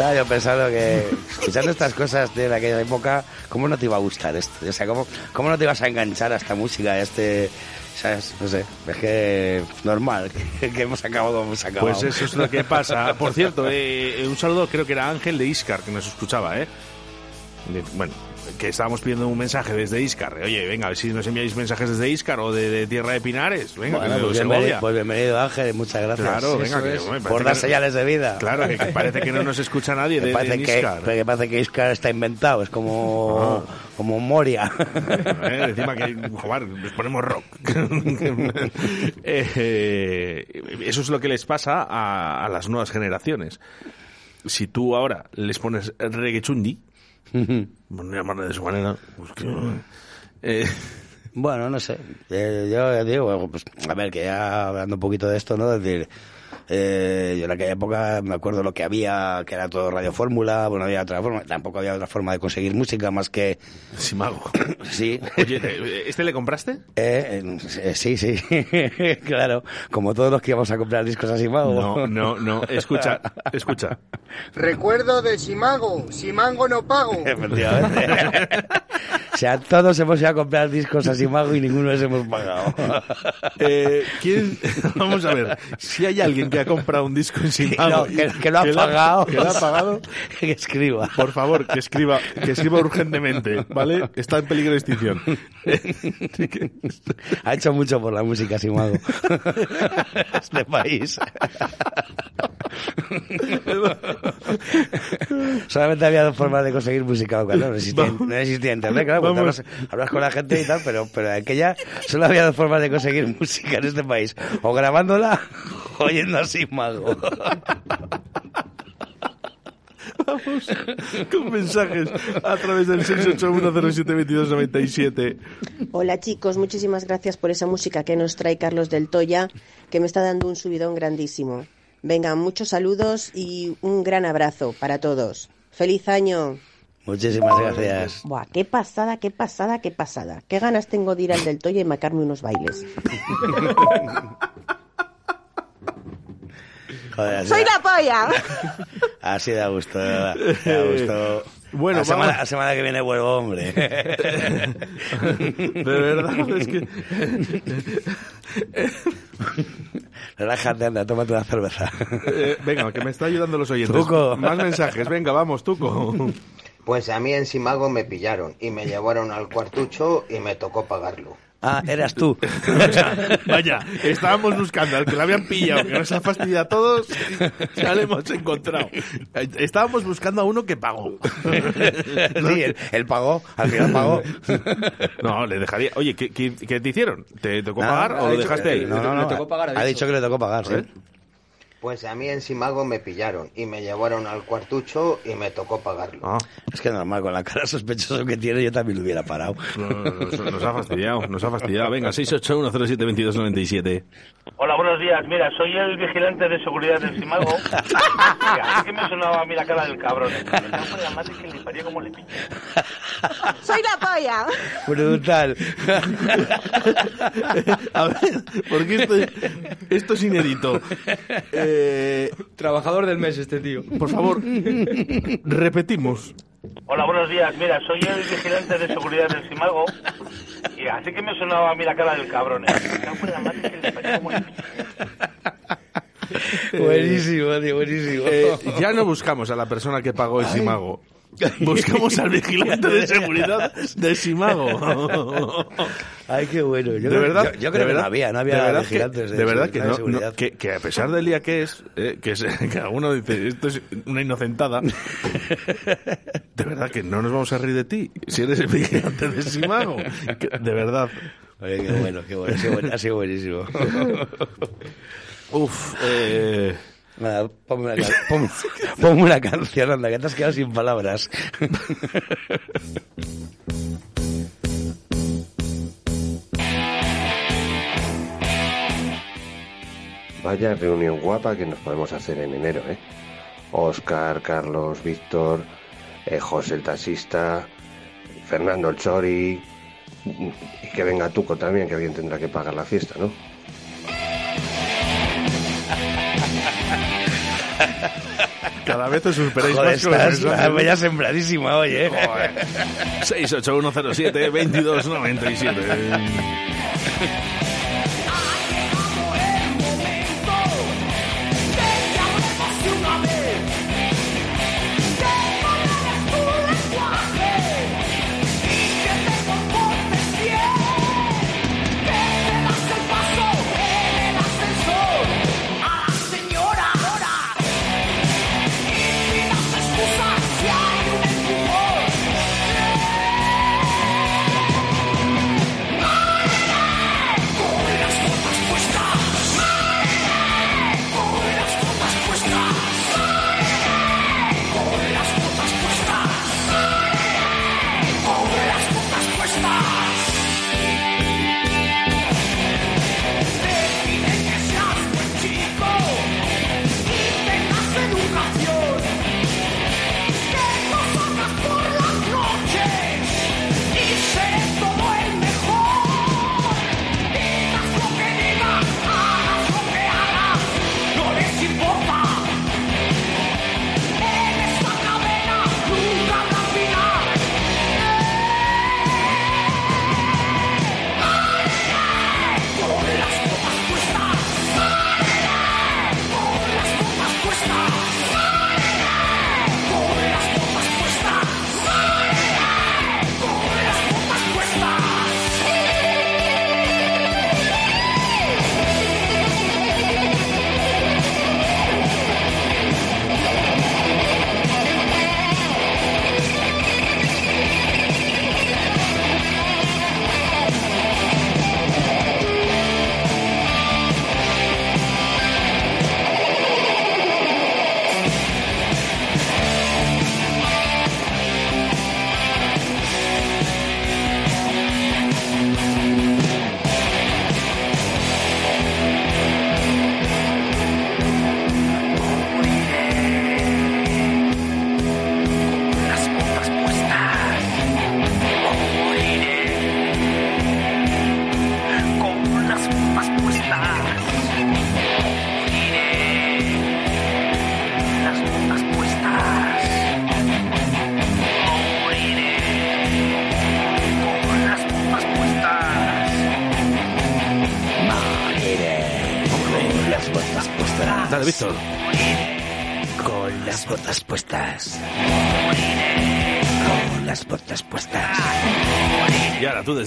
Speaker 21: Estaba yo pensando que, escuchando estas cosas de aquella época, ¿cómo no te iba a gustar esto? O sea, ¿cómo, cómo no te ibas a enganchar a esta música, a este... ¿Sabes? No sé, es que normal que, hemos acabado como hemos acabado.
Speaker 2: Pues eso es lo que pasa. (laughs) Por cierto, eh, eh, un saludo, creo que era Ángel de Iscar, que nos escuchaba, ¿eh? De- bueno, que estábamos pidiendo un mensaje desde Iscar. Oye, venga, a ver si nos enviáis mensajes desde Iscar o de, de Tierra de Pinares. Venga,
Speaker 21: Bueno,
Speaker 2: que
Speaker 21: pues, bienvenido, pues bienvenido Ángel, muchas gracias.
Speaker 2: Claro, venga, que,
Speaker 21: por dar
Speaker 2: que-
Speaker 21: señales de vida.
Speaker 2: Claro, que (laughs) parece que no nos escucha nadie de,
Speaker 21: parece
Speaker 2: de
Speaker 21: que,
Speaker 2: Iscar.
Speaker 21: que parece que Iscar está inventado, es como, como Moria. (laughs)
Speaker 2: Eh, encima que, joder, les ponemos rock. (laughs) Eh, eso es lo que les pasa a, a las nuevas generaciones. Si tú ahora les pones reggaechundi, bueno, llamarle de su manera, pues que- eh, (laughs)
Speaker 21: Bueno, no sé. Eh, yo digo, pues, a ver, que ya hablando un poquito de esto, ¿no? Es decir, eh, yo en aquella época me acuerdo lo que había, que era todo Radio Fórmula, bueno, había otra forma, tampoco había otra forma de conseguir música más que... (laughs)
Speaker 2: Simago. (laughs)
Speaker 21: Sí.
Speaker 2: Oye, eh, ¿este le compraste?
Speaker 21: Eh, eh, sí, sí, (laughs) claro, como todos los que íbamos a comprar discos así, Mago.
Speaker 2: No, no, no, escucha, escucha.
Speaker 12: Recuerdo de Simago, Simango no pago.
Speaker 21: Efectivamente. o sea, todos hemos ido a comprar discos así, Mago, y ninguno les hemos pagado.
Speaker 2: Eh, ¿quién? Vamos a ver, si hay alguien que ha comprado un disco (laughs) en Simago
Speaker 21: No, que, que lo ha
Speaker 2: que
Speaker 21: pagado.
Speaker 2: que lo ha pagado, (laughs)
Speaker 21: que escriba.
Speaker 2: por favor, que escriba, que escriba urgentemente, ¿vale? Está en peligro de extinción. (laughs)
Speaker 21: Ha hecho mucho por la música, Simago. este país. (laughs) Solamente había dos formas de conseguir música cuando no existía, no existía internet, claro, hablas, hablas con la gente y tal, pero, pero en aquella solo había dos formas de conseguir música en este país, o grabándola (laughs) o oyendo a Simago. (laughs)
Speaker 2: Vamos con mensajes a través del 681072297.
Speaker 29: Hola chicos, muchísimas gracias por esa música que nos trae Carlos del Toya, que me está dando un subidón grandísimo. Venga, muchos saludos y un gran abrazo para todos. ¡Feliz año!
Speaker 21: Muchísimas gracias.
Speaker 29: Buah, qué pasada, qué pasada, qué pasada. Qué ganas tengo de ir al del Toya y marcarme unos bailes. (laughs)
Speaker 21: Joder,
Speaker 29: ¡Soy
Speaker 21: da,
Speaker 29: la polla! (laughs)
Speaker 21: así da gusto. Da gusto.
Speaker 2: Bueno,
Speaker 21: la semana, la semana que viene vuelvo, hombre. (laughs)
Speaker 2: De verdad, es que...
Speaker 21: Relájate, anda, tómate una cerveza.
Speaker 2: Eh, venga, que me está ayudando los oyentes.
Speaker 21: Tuco.
Speaker 2: Más mensajes, venga, vamos, Tuco.
Speaker 22: Pues a mí en Simago me pillaron y me llevaron al cuartucho y me tocó pagarlo.
Speaker 21: Ah, eras tú. (laughs)
Speaker 2: Vaya, estábamos buscando al que la habían pillado, que nos ha fastidiado a todos, y ya le hemos encontrado. Estábamos buscando a uno que pagó. (laughs)
Speaker 21: sí, él, él pagó, al final pagó.
Speaker 2: No, le dejaría. Oye, ¿qué, qué, qué te hicieron? ¿Te tocó pagar o lo dejaste
Speaker 21: que-
Speaker 2: ahí?
Speaker 21: No, no, no. ha dicho que le tocó pagar, sí.
Speaker 22: Pues a mí en Simago me pillaron y me llevaron al cuartucho y me tocó pagarlo.
Speaker 2: Ah.
Speaker 21: Es que normal, con la cara sospechosa que tiene, yo también lo hubiera parado.
Speaker 2: No, nos, nos ha fastidiado, nos ha fastidiado. Venga, 681072297.
Speaker 30: Hola, buenos días. Mira, soy el vigilante de seguridad del Simago. Mira, así que me sonaba a mí la cara del cabrón. En la madre que le parió como le pillo.
Speaker 29: ¡Soy la polla!
Speaker 21: Brutal.
Speaker 2: A ver, porque esto, esto es inédito. Eh, (laughs)
Speaker 3: Trabajador del mes este tío.
Speaker 2: por favor, repetimos.
Speaker 30: Hola, buenos días. Mira, soy el vigilante de seguridad del Simago. Y así que me sonaba a mí la cara del cabrón. Me cago en la madre que le parió como le pillo.
Speaker 21: buenísimo, tío, buenísimo.
Speaker 2: Eh, ya no buscamos a la persona que pagó el Simago. (laughs) Buscamos al vigilante de seguridad (laughs) de Simago. (laughs)
Speaker 21: Ay, qué bueno. Yo
Speaker 2: de
Speaker 21: creo,
Speaker 2: verdad,
Speaker 21: yo, yo
Speaker 2: de
Speaker 21: creo que no había, no
Speaker 2: de
Speaker 21: había
Speaker 2: que-
Speaker 21: vigilantes de,
Speaker 2: de verdad que,
Speaker 21: de
Speaker 2: no, que, que a pesar del día que es, eh, que, es que alguno dice esto es una inocentada, de verdad que no nos vamos a reír de ti si eres el vigilante de Simago. De verdad.
Speaker 21: Oye, qué bueno, qué bueno, ha sido buenísimo.
Speaker 2: Uf, eh,
Speaker 21: Ponme una, ponme, ponme canción, anda, que te has quedado sin palabras.
Speaker 31: Vaya reunión guapa que nos podemos hacer en enero, ¿eh? Oscar, Carlos, Víctor, eh, José el taxista, Fernando el Chori, y que venga Tuco también, que alguien tendrá que pagar la fiesta, ¿no?
Speaker 2: Cada vez os superáis
Speaker 21: Joder,
Speaker 2: más con
Speaker 21: estás la bella sembradísima hoy, ¿eh?
Speaker 2: 68107-2297. (laughs)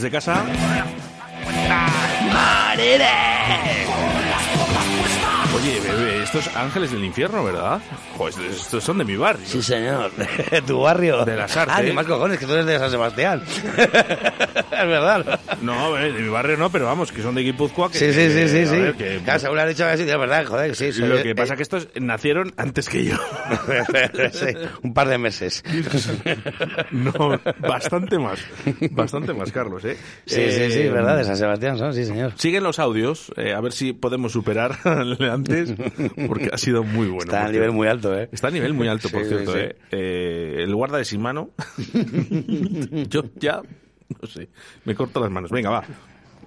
Speaker 2: desde casa. Oye, bebé, estos ángeles del infierno, ¿verdad? Pues estos son de mi barrio.
Speaker 21: Sí, señor. ¿Tu barrio?
Speaker 2: De las artes.
Speaker 21: Ah, ni más cojones, que tú eres de San Sebastián. (laughs) es verdad. (laughs)
Speaker 2: No, eh, de mi barrio no, pero vamos, que son de Guipúzcoa. Que,
Speaker 21: Sí, sí, sí, sí. sí.
Speaker 2: ver, que-
Speaker 21: Claro, según lo has dicho así, es verdad, joder, sí. soy-
Speaker 2: lo que
Speaker 21: eh,
Speaker 2: pasa es que estos nacieron antes que yo. (laughs)
Speaker 21: sí, un par de meses. (laughs)
Speaker 2: No, bastante más. Bastante más, Carlos, ¿eh?
Speaker 21: Sí, sí, sí,
Speaker 2: Eh,
Speaker 21: verdad, de San Sebastián son, sí, señor.
Speaker 2: Siguen los audios, eh, a ver si podemos superar al de antes, porque ha sido muy bueno.
Speaker 21: Está a nivel muy alto, ¿eh?
Speaker 2: Está a nivel muy alto, por
Speaker 21: Sí,
Speaker 2: cierto.
Speaker 21: sí, sí.
Speaker 2: ¿eh? Eh, el guarda de sin mano. Yo ya, (laughs) no sé, me corto las manos. Venga, va.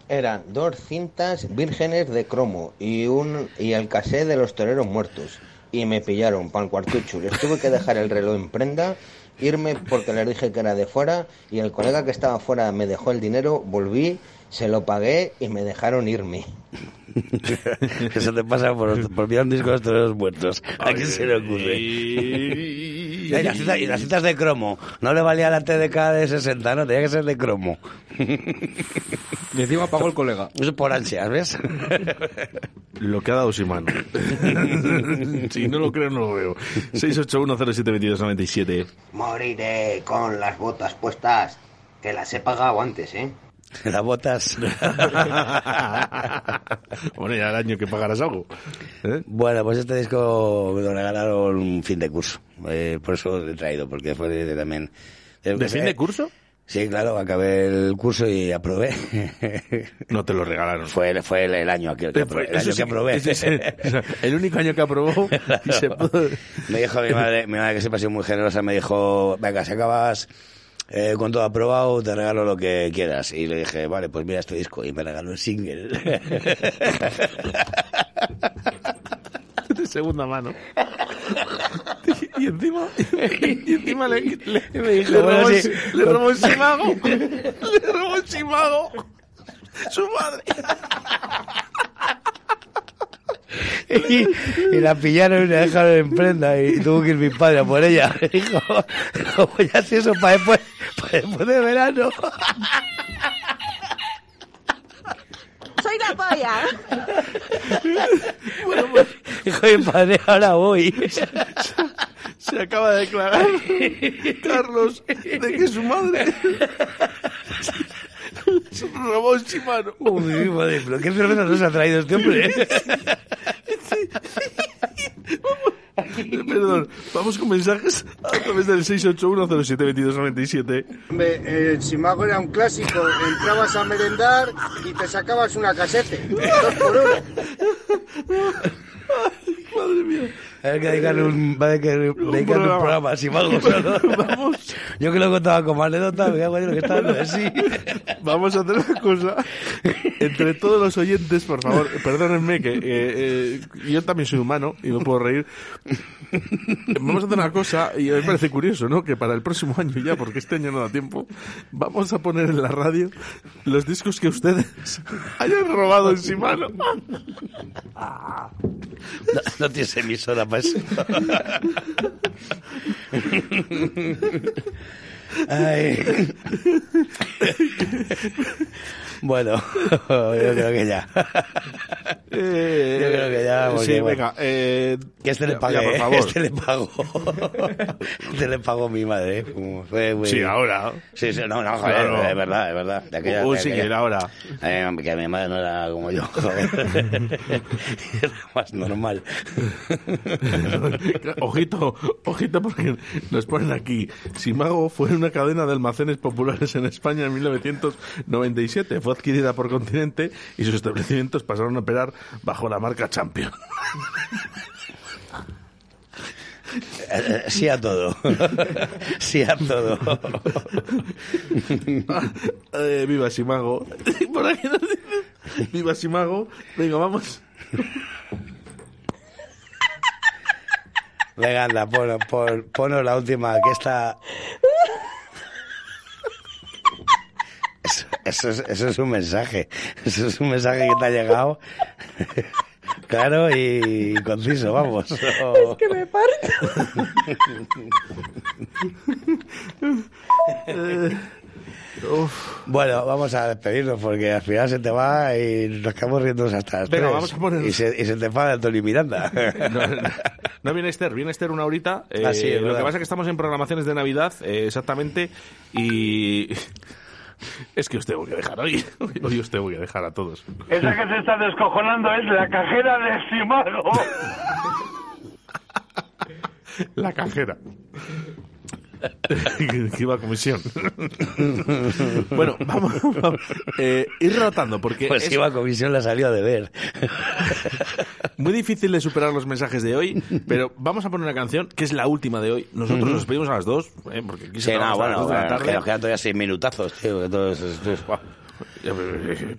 Speaker 22: Eran dos cintas vírgenes de cromo y un y el casé de los toreros muertos. Y me pillaron el cuartucho. Les tuve que dejar el reloj en prenda, irme porque les dije que era de fuera y el colega que estaba fuera me dejó el dinero, volví, se lo pagué y me dejaron irme. (laughs)
Speaker 21: Eso te pasa por, por pillar un disco de los muertos. ¿A quién se le ocurre?
Speaker 2: Y...
Speaker 21: Las, citas, y las citas de cromo. No le valía la TDK de 60, no, tenía que ser de cromo.
Speaker 3: Y encima pagó el colega.
Speaker 21: Eso por ansias, ¿ves?
Speaker 2: Lo que ha dado sin mano. (laughs) si no lo creo, no lo veo. 681072297.
Speaker 22: Moriré con las botas puestas, que las he pagado antes, ¿eh? (laughs)
Speaker 21: Las botas. (laughs)
Speaker 2: bueno, ya el año que pagarás algo. ¿eh?
Speaker 21: Bueno, pues este disco me lo regalaron un fin de curso. Eh, por eso lo he traído, porque fue de, de también...
Speaker 2: ¿De fin de curso?
Speaker 21: Sí, claro, acabé el curso y aprobé. (laughs)
Speaker 2: No te lo regalaron.
Speaker 21: Fue, fue el, el año aquel que aprobé. El año
Speaker 2: sí
Speaker 21: que aprobé.
Speaker 2: es el, el único año que aprobó y se pudo...
Speaker 21: Me dijo mi madre, mi madre que siempre ha sido muy generosa, me dijo, venga, si acabas eh, con todo aprobado, te regalo lo que quieras. Y le dije, vale, pues mira este disco. Y me regaló el single. (laughs)
Speaker 2: segunda mano. Y encima, y encima le, le,
Speaker 21: me dijo,
Speaker 2: le
Speaker 21: bueno,
Speaker 2: robó,
Speaker 21: sí,
Speaker 2: el- le
Speaker 21: con-
Speaker 2: robó el simago. (laughs) Le robó el simago. Su madre.
Speaker 21: Y, y la pillaron y la dejaron en prenda y tuvo que ir mi padre a por ella. (laughs) Dijo, pues ya si eso para después, para después de verano.
Speaker 8: Soy la polla.
Speaker 21: Dijo mi padre, ahora voy.
Speaker 2: Se acaba de declarar Carlos de que su madre (laughs) se robó el chimano.
Speaker 21: Uy, madre, pero qué cerveza nos ha traído este hombre. (laughs)
Speaker 2: Perdón, vamos con mensajes a través del 681072297.
Speaker 12: Hombre, el Simago era un clásico. Entrabas a merendar y te sacabas una casete. Dos por uno.
Speaker 2: Madre mía.
Speaker 21: Hay que dedicarle un, va a dedicarle, dedicarle un
Speaker 2: programa.
Speaker 21: programa así, solo. (laughs) Yo que lo contaba como anécdota, me cago en lo que estaba hablando de sí.
Speaker 2: Vamos a hacer una cosa. Entre todos los oyentes, por favor, perdónenme que eh, eh, yo también soy humano y no puedo reír. Vamos a hacer una cosa, y me parece curioso, ¿no? Que para el próximo año ya, porque este año no da tiempo, vamos a poner en la radio los discos que ustedes (laughs) hayan robado en Simano.
Speaker 21: No, no tienes emisora para eso. Ay. (laughs) Bueno, (laughs) yo creo que ya. (laughs) Yo creo que ya. porque,
Speaker 2: sí, venga. Eh,
Speaker 21: que este le
Speaker 2: ya,
Speaker 21: pagué,
Speaker 2: por (laughs) favor.
Speaker 21: Este le pagó. Este le pagó mi madre. ¿eh? Fue muy-
Speaker 2: Sí, ahora.
Speaker 21: Sí, sí, no, no, joder,
Speaker 2: Claro.
Speaker 21: es verdad, es verdad. De aquella-
Speaker 2: Un single ahora.
Speaker 21: Eh, que mi madre no era como yo, joder. Era más normal.
Speaker 2: ojito, ojito porque nos ponen aquí. Simago fue una cadena de almacenes populares en España en 1997. Fue adquirida por Continente y sus establecimientos pasaron a operar bajo la marca Champion.
Speaker 21: Eh, Sí a todo. (laughs) Sí a todo.
Speaker 2: Eh, viva Simago. (laughs) Por aquí nos dicen, Viva Simago. Venga, vamos.
Speaker 21: Venga, anda, pon, pon, ponos la última, que está... Eso, eso es, eso es un mensaje. Eso es un mensaje que te ha llegado. (laughs) Claro y conciso, vamos.
Speaker 8: Es que me parto. (laughs)
Speaker 2: Eh,
Speaker 21: Bueno, vamos a despedirnos porque al final se te va y nos quedamos riendo hasta las
Speaker 2: Venga,
Speaker 21: tres.
Speaker 2: vamos a poner-
Speaker 21: Y se, y se te enfada Tony Miranda. (laughs)
Speaker 2: No, no, no viene Esther, viene Esther una horita. Eh,
Speaker 21: Ah, sí, es
Speaker 2: lo
Speaker 21: verdad.
Speaker 2: que pasa es que estamos en programaciones de Navidad, eh, exactamente, y (laughs) es que os tengo que dejar hoy. (laughs) Hoy os tengo que dejar a todos.
Speaker 30: Esa que se está descojonando es la cajera de Simago. (laughs)
Speaker 2: La cajera. (laughs) que iba a comisión. (laughs) bueno, vamos, vamos. Eh, ir rotando, porque
Speaker 21: Pues
Speaker 2: es
Speaker 21: iba a comisión la salió de ver. (laughs)
Speaker 2: muy difícil de superar los mensajes de hoy, pero vamos a poner una canción que es la última de hoy. Nosotros nos despedimos a las dos, eh, porque aquí se
Speaker 21: Sí, no,
Speaker 2: a las
Speaker 21: bueno,
Speaker 2: de la
Speaker 21: bueno,
Speaker 2: tarde.
Speaker 21: que nos quedan todavía seis minutazos, tío. que todo eso- esto es- guau.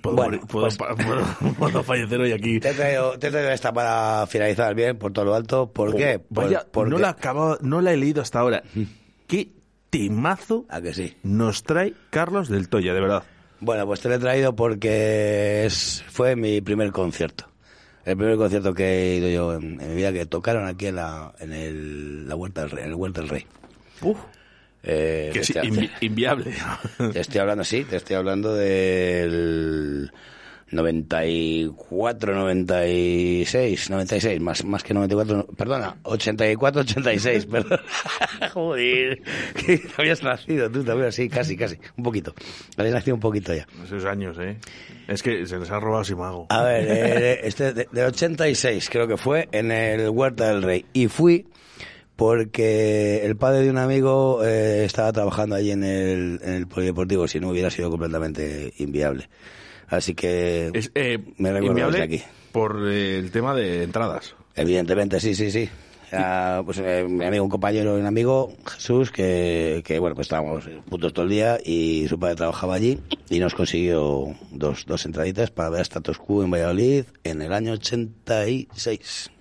Speaker 2: Puedo,
Speaker 21: Bueno,
Speaker 2: morir- puedo-
Speaker 21: pues-
Speaker 2: puedo- puedo fallecer hoy aquí.
Speaker 21: Te he, traído, te he traído esta para finalizar bien, por todo lo alto. ¿Por qué? Por-
Speaker 2: Vaya,
Speaker 21: porque-
Speaker 2: no la, he acabado- no la he leído hasta ahora. ¿Qué temazo
Speaker 21: ¿A que sí?
Speaker 2: nos trae Carlos del Toya, de verdad?
Speaker 21: Bueno, pues te lo he traído porque es, fue mi primer concierto. El primer concierto que he ido yo en, en mi vida, que tocaron aquí en la, en el, la Huerta del Rey. En el Huerta del Rey.
Speaker 2: Uf.
Speaker 21: Eh,
Speaker 2: Que
Speaker 21: te
Speaker 2: sí,
Speaker 21: estoy-
Speaker 2: invi- inviable.
Speaker 21: Te estoy hablando, sí, te estoy hablando del 94, 96, 96, más, más que 94, no, perdona, 84, 86, (laughs) perdón. (laughs) Joder, que habías nacido tú también, sí, casi, casi, un poquito. Habías nacido un poquito ya.
Speaker 2: Esos años, ¿eh? Es que se les ha robado Simago.
Speaker 21: A ver, eh, este de, de 86 creo que fue en el Huerta del Rey. Y fui porque el padre de un amigo eh, estaba trabajando allí en el, en el polideportivo, si no hubiera sido completamente inviable. Así que
Speaker 2: Es eh,
Speaker 21: me recuerdo desde aquí.
Speaker 2: por eh, el tema de entradas.
Speaker 21: Evidentemente, sí, sí, sí. Pues eh, mi amigo, un compañero, un amigo, Jesús, que, que bueno, pues estábamos juntos todo el día y su padre trabajaba allí y nos consiguió dos, dos entraditas para ver a Status Quo en Valladolid en el año 86.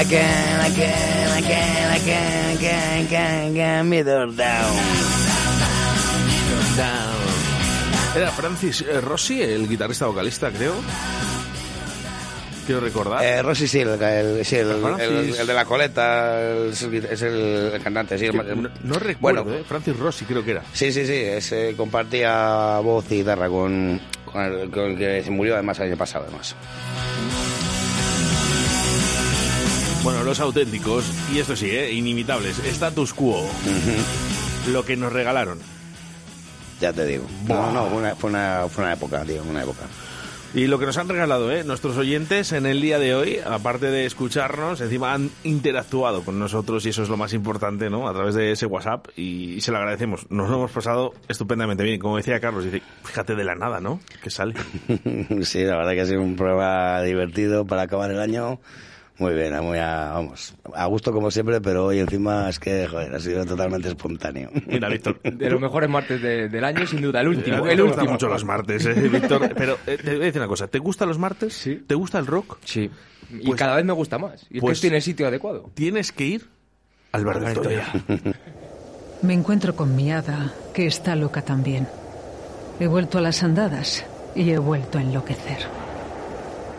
Speaker 21: Again, again, again, again, again, again, again, middle down.
Speaker 2: Down. Era Francis eh, Rossi, el guitarrista vocalista, creo. Quiero recordar.
Speaker 21: Eh, Rossi sí, el, el- sí, el,
Speaker 2: Francis.
Speaker 21: el- el de la coleta, el- es el, cantante, sí.
Speaker 2: No, no recuerdo,
Speaker 21: Bueno.
Speaker 2: eh, Francis Rossi creo que era.
Speaker 21: Sí, sí, sí, ese compartía voz y guitarra con, con, el, con el que se murió además el año pasado, además.
Speaker 2: Bueno, los auténticos, y esto sí, eh, inimitables, status quo. Lo que nos regalaron.
Speaker 21: Ya te digo. No, no, fue una, fue una, fue una época, tío, una época.
Speaker 2: Y lo que nos han regalado, ¿eh? Nuestros oyentes en el día de hoy, aparte de escucharnos, encima han interactuado con nosotros y eso es lo más importante, ¿no? A través de ese WhatsApp y, se lo agradecemos. Nos lo hemos pasado estupendamente bien. Como decía Carlos, dice, fíjate de la nada, ¿no? Que sale. (laughs)
Speaker 21: sí, la verdad que ha sido un programa divertido para acabar el año. Muy bien, muy a, vamos, a gusto como siempre, pero hoy encima es que, joder, ha sido totalmente espontáneo.
Speaker 2: Mira, Víctor.
Speaker 3: De los mejores martes de- del año, sin duda, el último. El último.
Speaker 2: mucho los martes, ¿eh, Víctor? Pero eh, te voy a decir una cosa. ¿Te gustan los martes? Sí. ¿Te gusta el rock?
Speaker 3: Sí. Y cada vez me gusta más. Y es
Speaker 2: pues
Speaker 3: el sitio adecuado.
Speaker 2: Tienes que ir al bar del Toya.
Speaker 24: Me encuentro con mi hada, que está loca también. He vuelto a las andadas y he vuelto a enloquecer.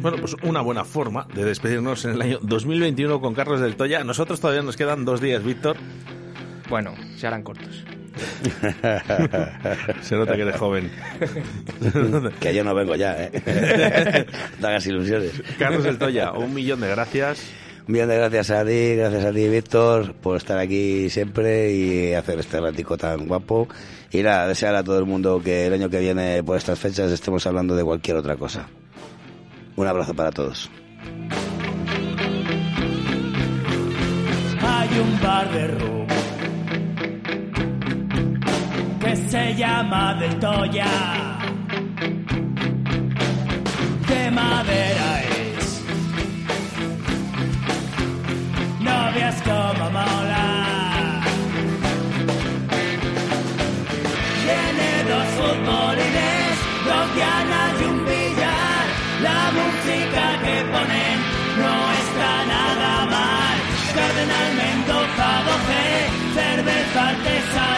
Speaker 2: Bueno, pues una buena forma de despedirnos en el año 2021 con Carlos del Toya. Nosotros todavía nos quedan dos días, Víctor.
Speaker 3: Bueno, se harán cortos. (laughs)
Speaker 2: Se nota que eres joven. (laughs)
Speaker 21: que yo no vengo ya, ¿eh? (laughs) No hagas ilusiones.
Speaker 2: Carlos del Toya, un millón de gracias.
Speaker 21: Un millón de gracias a ti, gracias a ti, Víctor, por estar aquí siempre y hacer este ratico tan guapo. Y nada, desear a todo el mundo que el año que viene, por estas fechas, estemos hablando de cualquier otra cosa. Un abrazo para todos.
Speaker 26: Hay un bar de rock que se llama Del Toya. De madera es. No veas cómo mola. morir es y un
Speaker 1: billar. La
Speaker 26: música que ponen no está nada mal. Cardenal Mendoza 12, cerveza artesana.